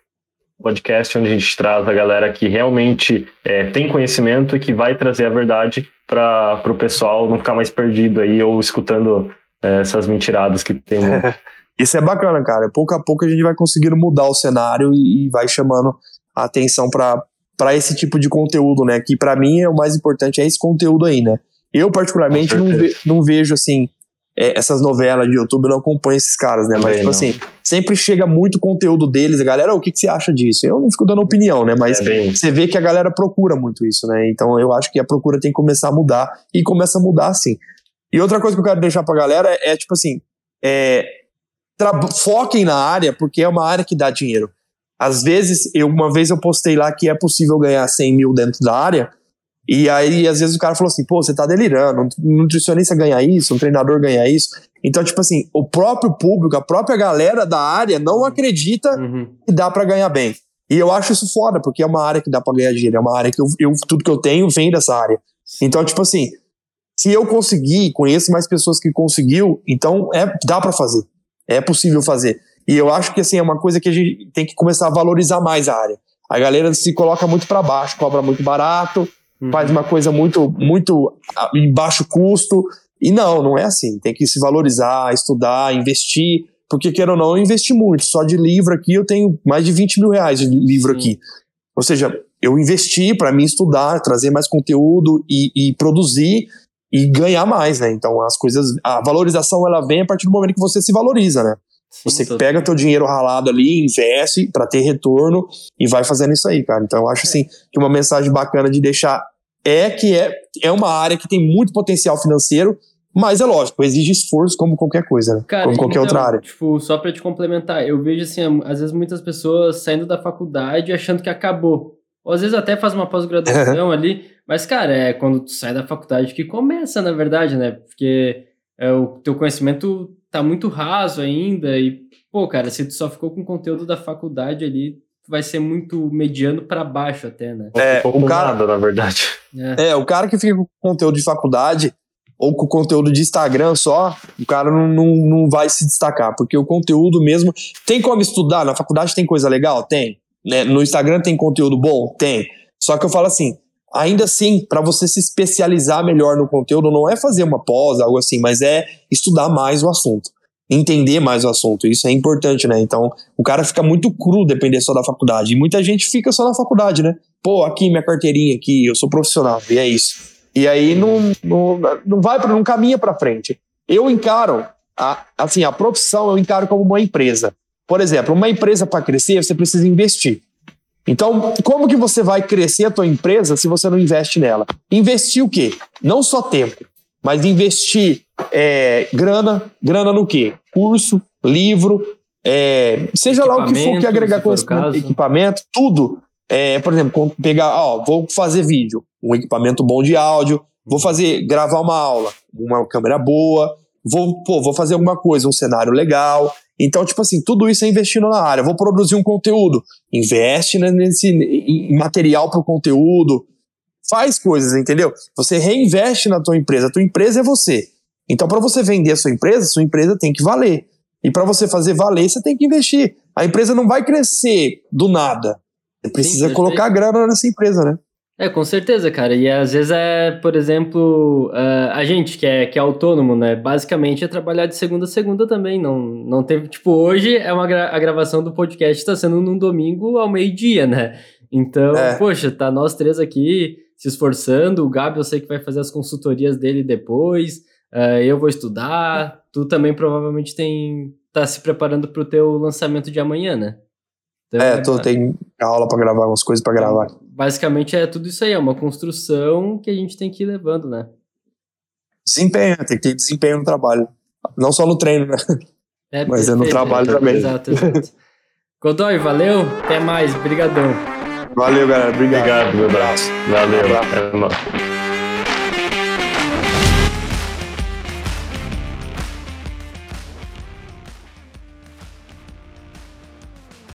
podcast onde a gente traz a galera que realmente é, tem conhecimento e que vai trazer a verdade para o pessoal não ficar mais perdido aí ou escutando é, essas mentiradas que tem. Isso é bacana, cara. Pouco a pouco a gente vai conseguindo mudar o cenário e, e vai chamando a atenção para esse tipo de conteúdo, né? Que para mim é o mais importante é esse conteúdo aí, né? Eu, particularmente, não, ve, não vejo assim. É, essas novelas de YouTube, eu não acompanho esses caras, né? Mas, tipo não. assim, sempre chega muito conteúdo deles. A galera, oh, o que, que você acha disso? Eu não fico dando opinião, né? Mas é você vê que a galera procura muito isso, né? Então eu acho que a procura tem que começar a mudar e começa a mudar assim. E outra coisa que eu quero deixar pra galera é, é tipo assim, é, foquem na área, porque é uma área que dá dinheiro. Às vezes, eu, uma vez eu postei lá que é possível ganhar 100 mil dentro da área, e aí, às vezes, o cara falou assim: pô, você tá delirando, um nutricionista ganha isso, um treinador ganha isso. Então, tipo assim, o próprio público, a própria galera da área não acredita uhum. que dá para ganhar bem. E eu acho isso foda, porque é uma área que dá pra ganhar dinheiro, é uma área que eu, eu tudo que eu tenho vem dessa área. Então, tipo assim, se eu conseguir, conheço mais pessoas que conseguiu, então é, dá para fazer. É possível fazer. E eu acho que assim, é uma coisa que a gente tem que começar a valorizar mais a área. A galera se coloca muito para baixo, cobra muito barato, uhum. faz uma coisa muito, muito em baixo custo. E não, não é assim. Tem que se valorizar, estudar, investir. Porque, queira ou não, eu investi muito. Só de livro aqui eu tenho mais de 20 mil reais de livro Sim. aqui. Ou seja, eu investi para mim estudar, trazer mais conteúdo e, e, produzir e ganhar mais, né? Então as coisas, a valorização ela vem a partir do momento que você se valoriza, né? Sim, você pega pega teu dinheiro ralado ali, investe para ter retorno e vai fazendo isso aí, cara. Então eu acho assim que uma mensagem bacana de deixar é que é, é uma área que tem muito potencial financeiro, mas é lógico, exige esforço como qualquer coisa, né? Cara, como qualquer então, outra área. Tipo, só para te complementar, eu vejo assim, às vezes muitas pessoas saindo da faculdade achando que acabou. Ou às vezes até faz uma pós-graduação ali, mas cara, é quando tu sai da faculdade que começa, na verdade, né? Porque é, o teu conhecimento tá muito raso ainda e pô, cara, se tu só ficou com conteúdo da faculdade ali, vai ser muito mediano para baixo até, né? É, o cara, nada, na verdade. É. é. o cara que fica com conteúdo de faculdade ou com conteúdo de Instagram só, o cara não, não, não vai se destacar, porque o conteúdo mesmo. Tem como estudar? Na faculdade tem coisa legal? Tem. Né? No Instagram tem conteúdo bom? Tem. Só que eu falo assim, ainda assim, para você se especializar melhor no conteúdo, não é fazer uma pós, algo assim, mas é estudar mais o assunto entender mais o assunto. Isso é importante, né? Então, o cara fica muito cru depender só da faculdade. E muita gente fica só na faculdade, né? Pô, aqui minha carteirinha aqui, eu sou profissional, e é isso. E aí não, não, não vai para não caminha para frente. Eu encaro a, assim, a profissão eu encaro como uma empresa. Por exemplo, uma empresa para crescer, você precisa investir. Então, como que você vai crescer a tua empresa se você não investe nela? Investir o quê? Não só tempo, mas investir é, grana, grana no quê? Curso, livro, é, seja lá o que for que agregar conhecimento, equipamento, tudo. É, por exemplo, pegar, ó, vou fazer vídeo, um equipamento bom de áudio, vou fazer, gravar uma aula, uma câmera boa, vou, pô, vou fazer alguma coisa, um cenário legal. Então, tipo assim, tudo isso é investindo na área. Vou produzir um conteúdo, investe nesse em material para o conteúdo, faz coisas, entendeu? Você reinveste na tua empresa. A tua empresa é você. Então, para você vender a sua empresa, sua empresa tem que valer. E para você fazer valer, você tem que investir. A empresa não vai crescer do nada. Você precisa Sim, colocar grana nessa empresa, né? É, com certeza, cara. E às vezes é, por exemplo, uh, a gente que é, que é autônomo, né? Basicamente é trabalhar de segunda a segunda também. Não, não teve. Tipo, hoje é uma gra a gravação do podcast está sendo num domingo ao meio-dia, né? Então, é. poxa, tá nós três aqui se esforçando. O Gabi, eu sei que vai fazer as consultorias dele depois. Uh, eu vou estudar. Tu também provavelmente tem tá se preparando para o teu lançamento de amanhã, né? Então, é, tô, tem aula para gravar, umas coisas para gravar. Basicamente é tudo isso aí, é uma construção que a gente tem que ir levando, né? Desempenho, tem que ter desempenho no trabalho. Não só no treino, né? É, Mas perfeito, é no trabalho é, também. Exato, exato. Godoy, valeu, até mais, brigadão. Valeu, galera, obrigado. Obrigado, meu abraço. Valeu, abraço.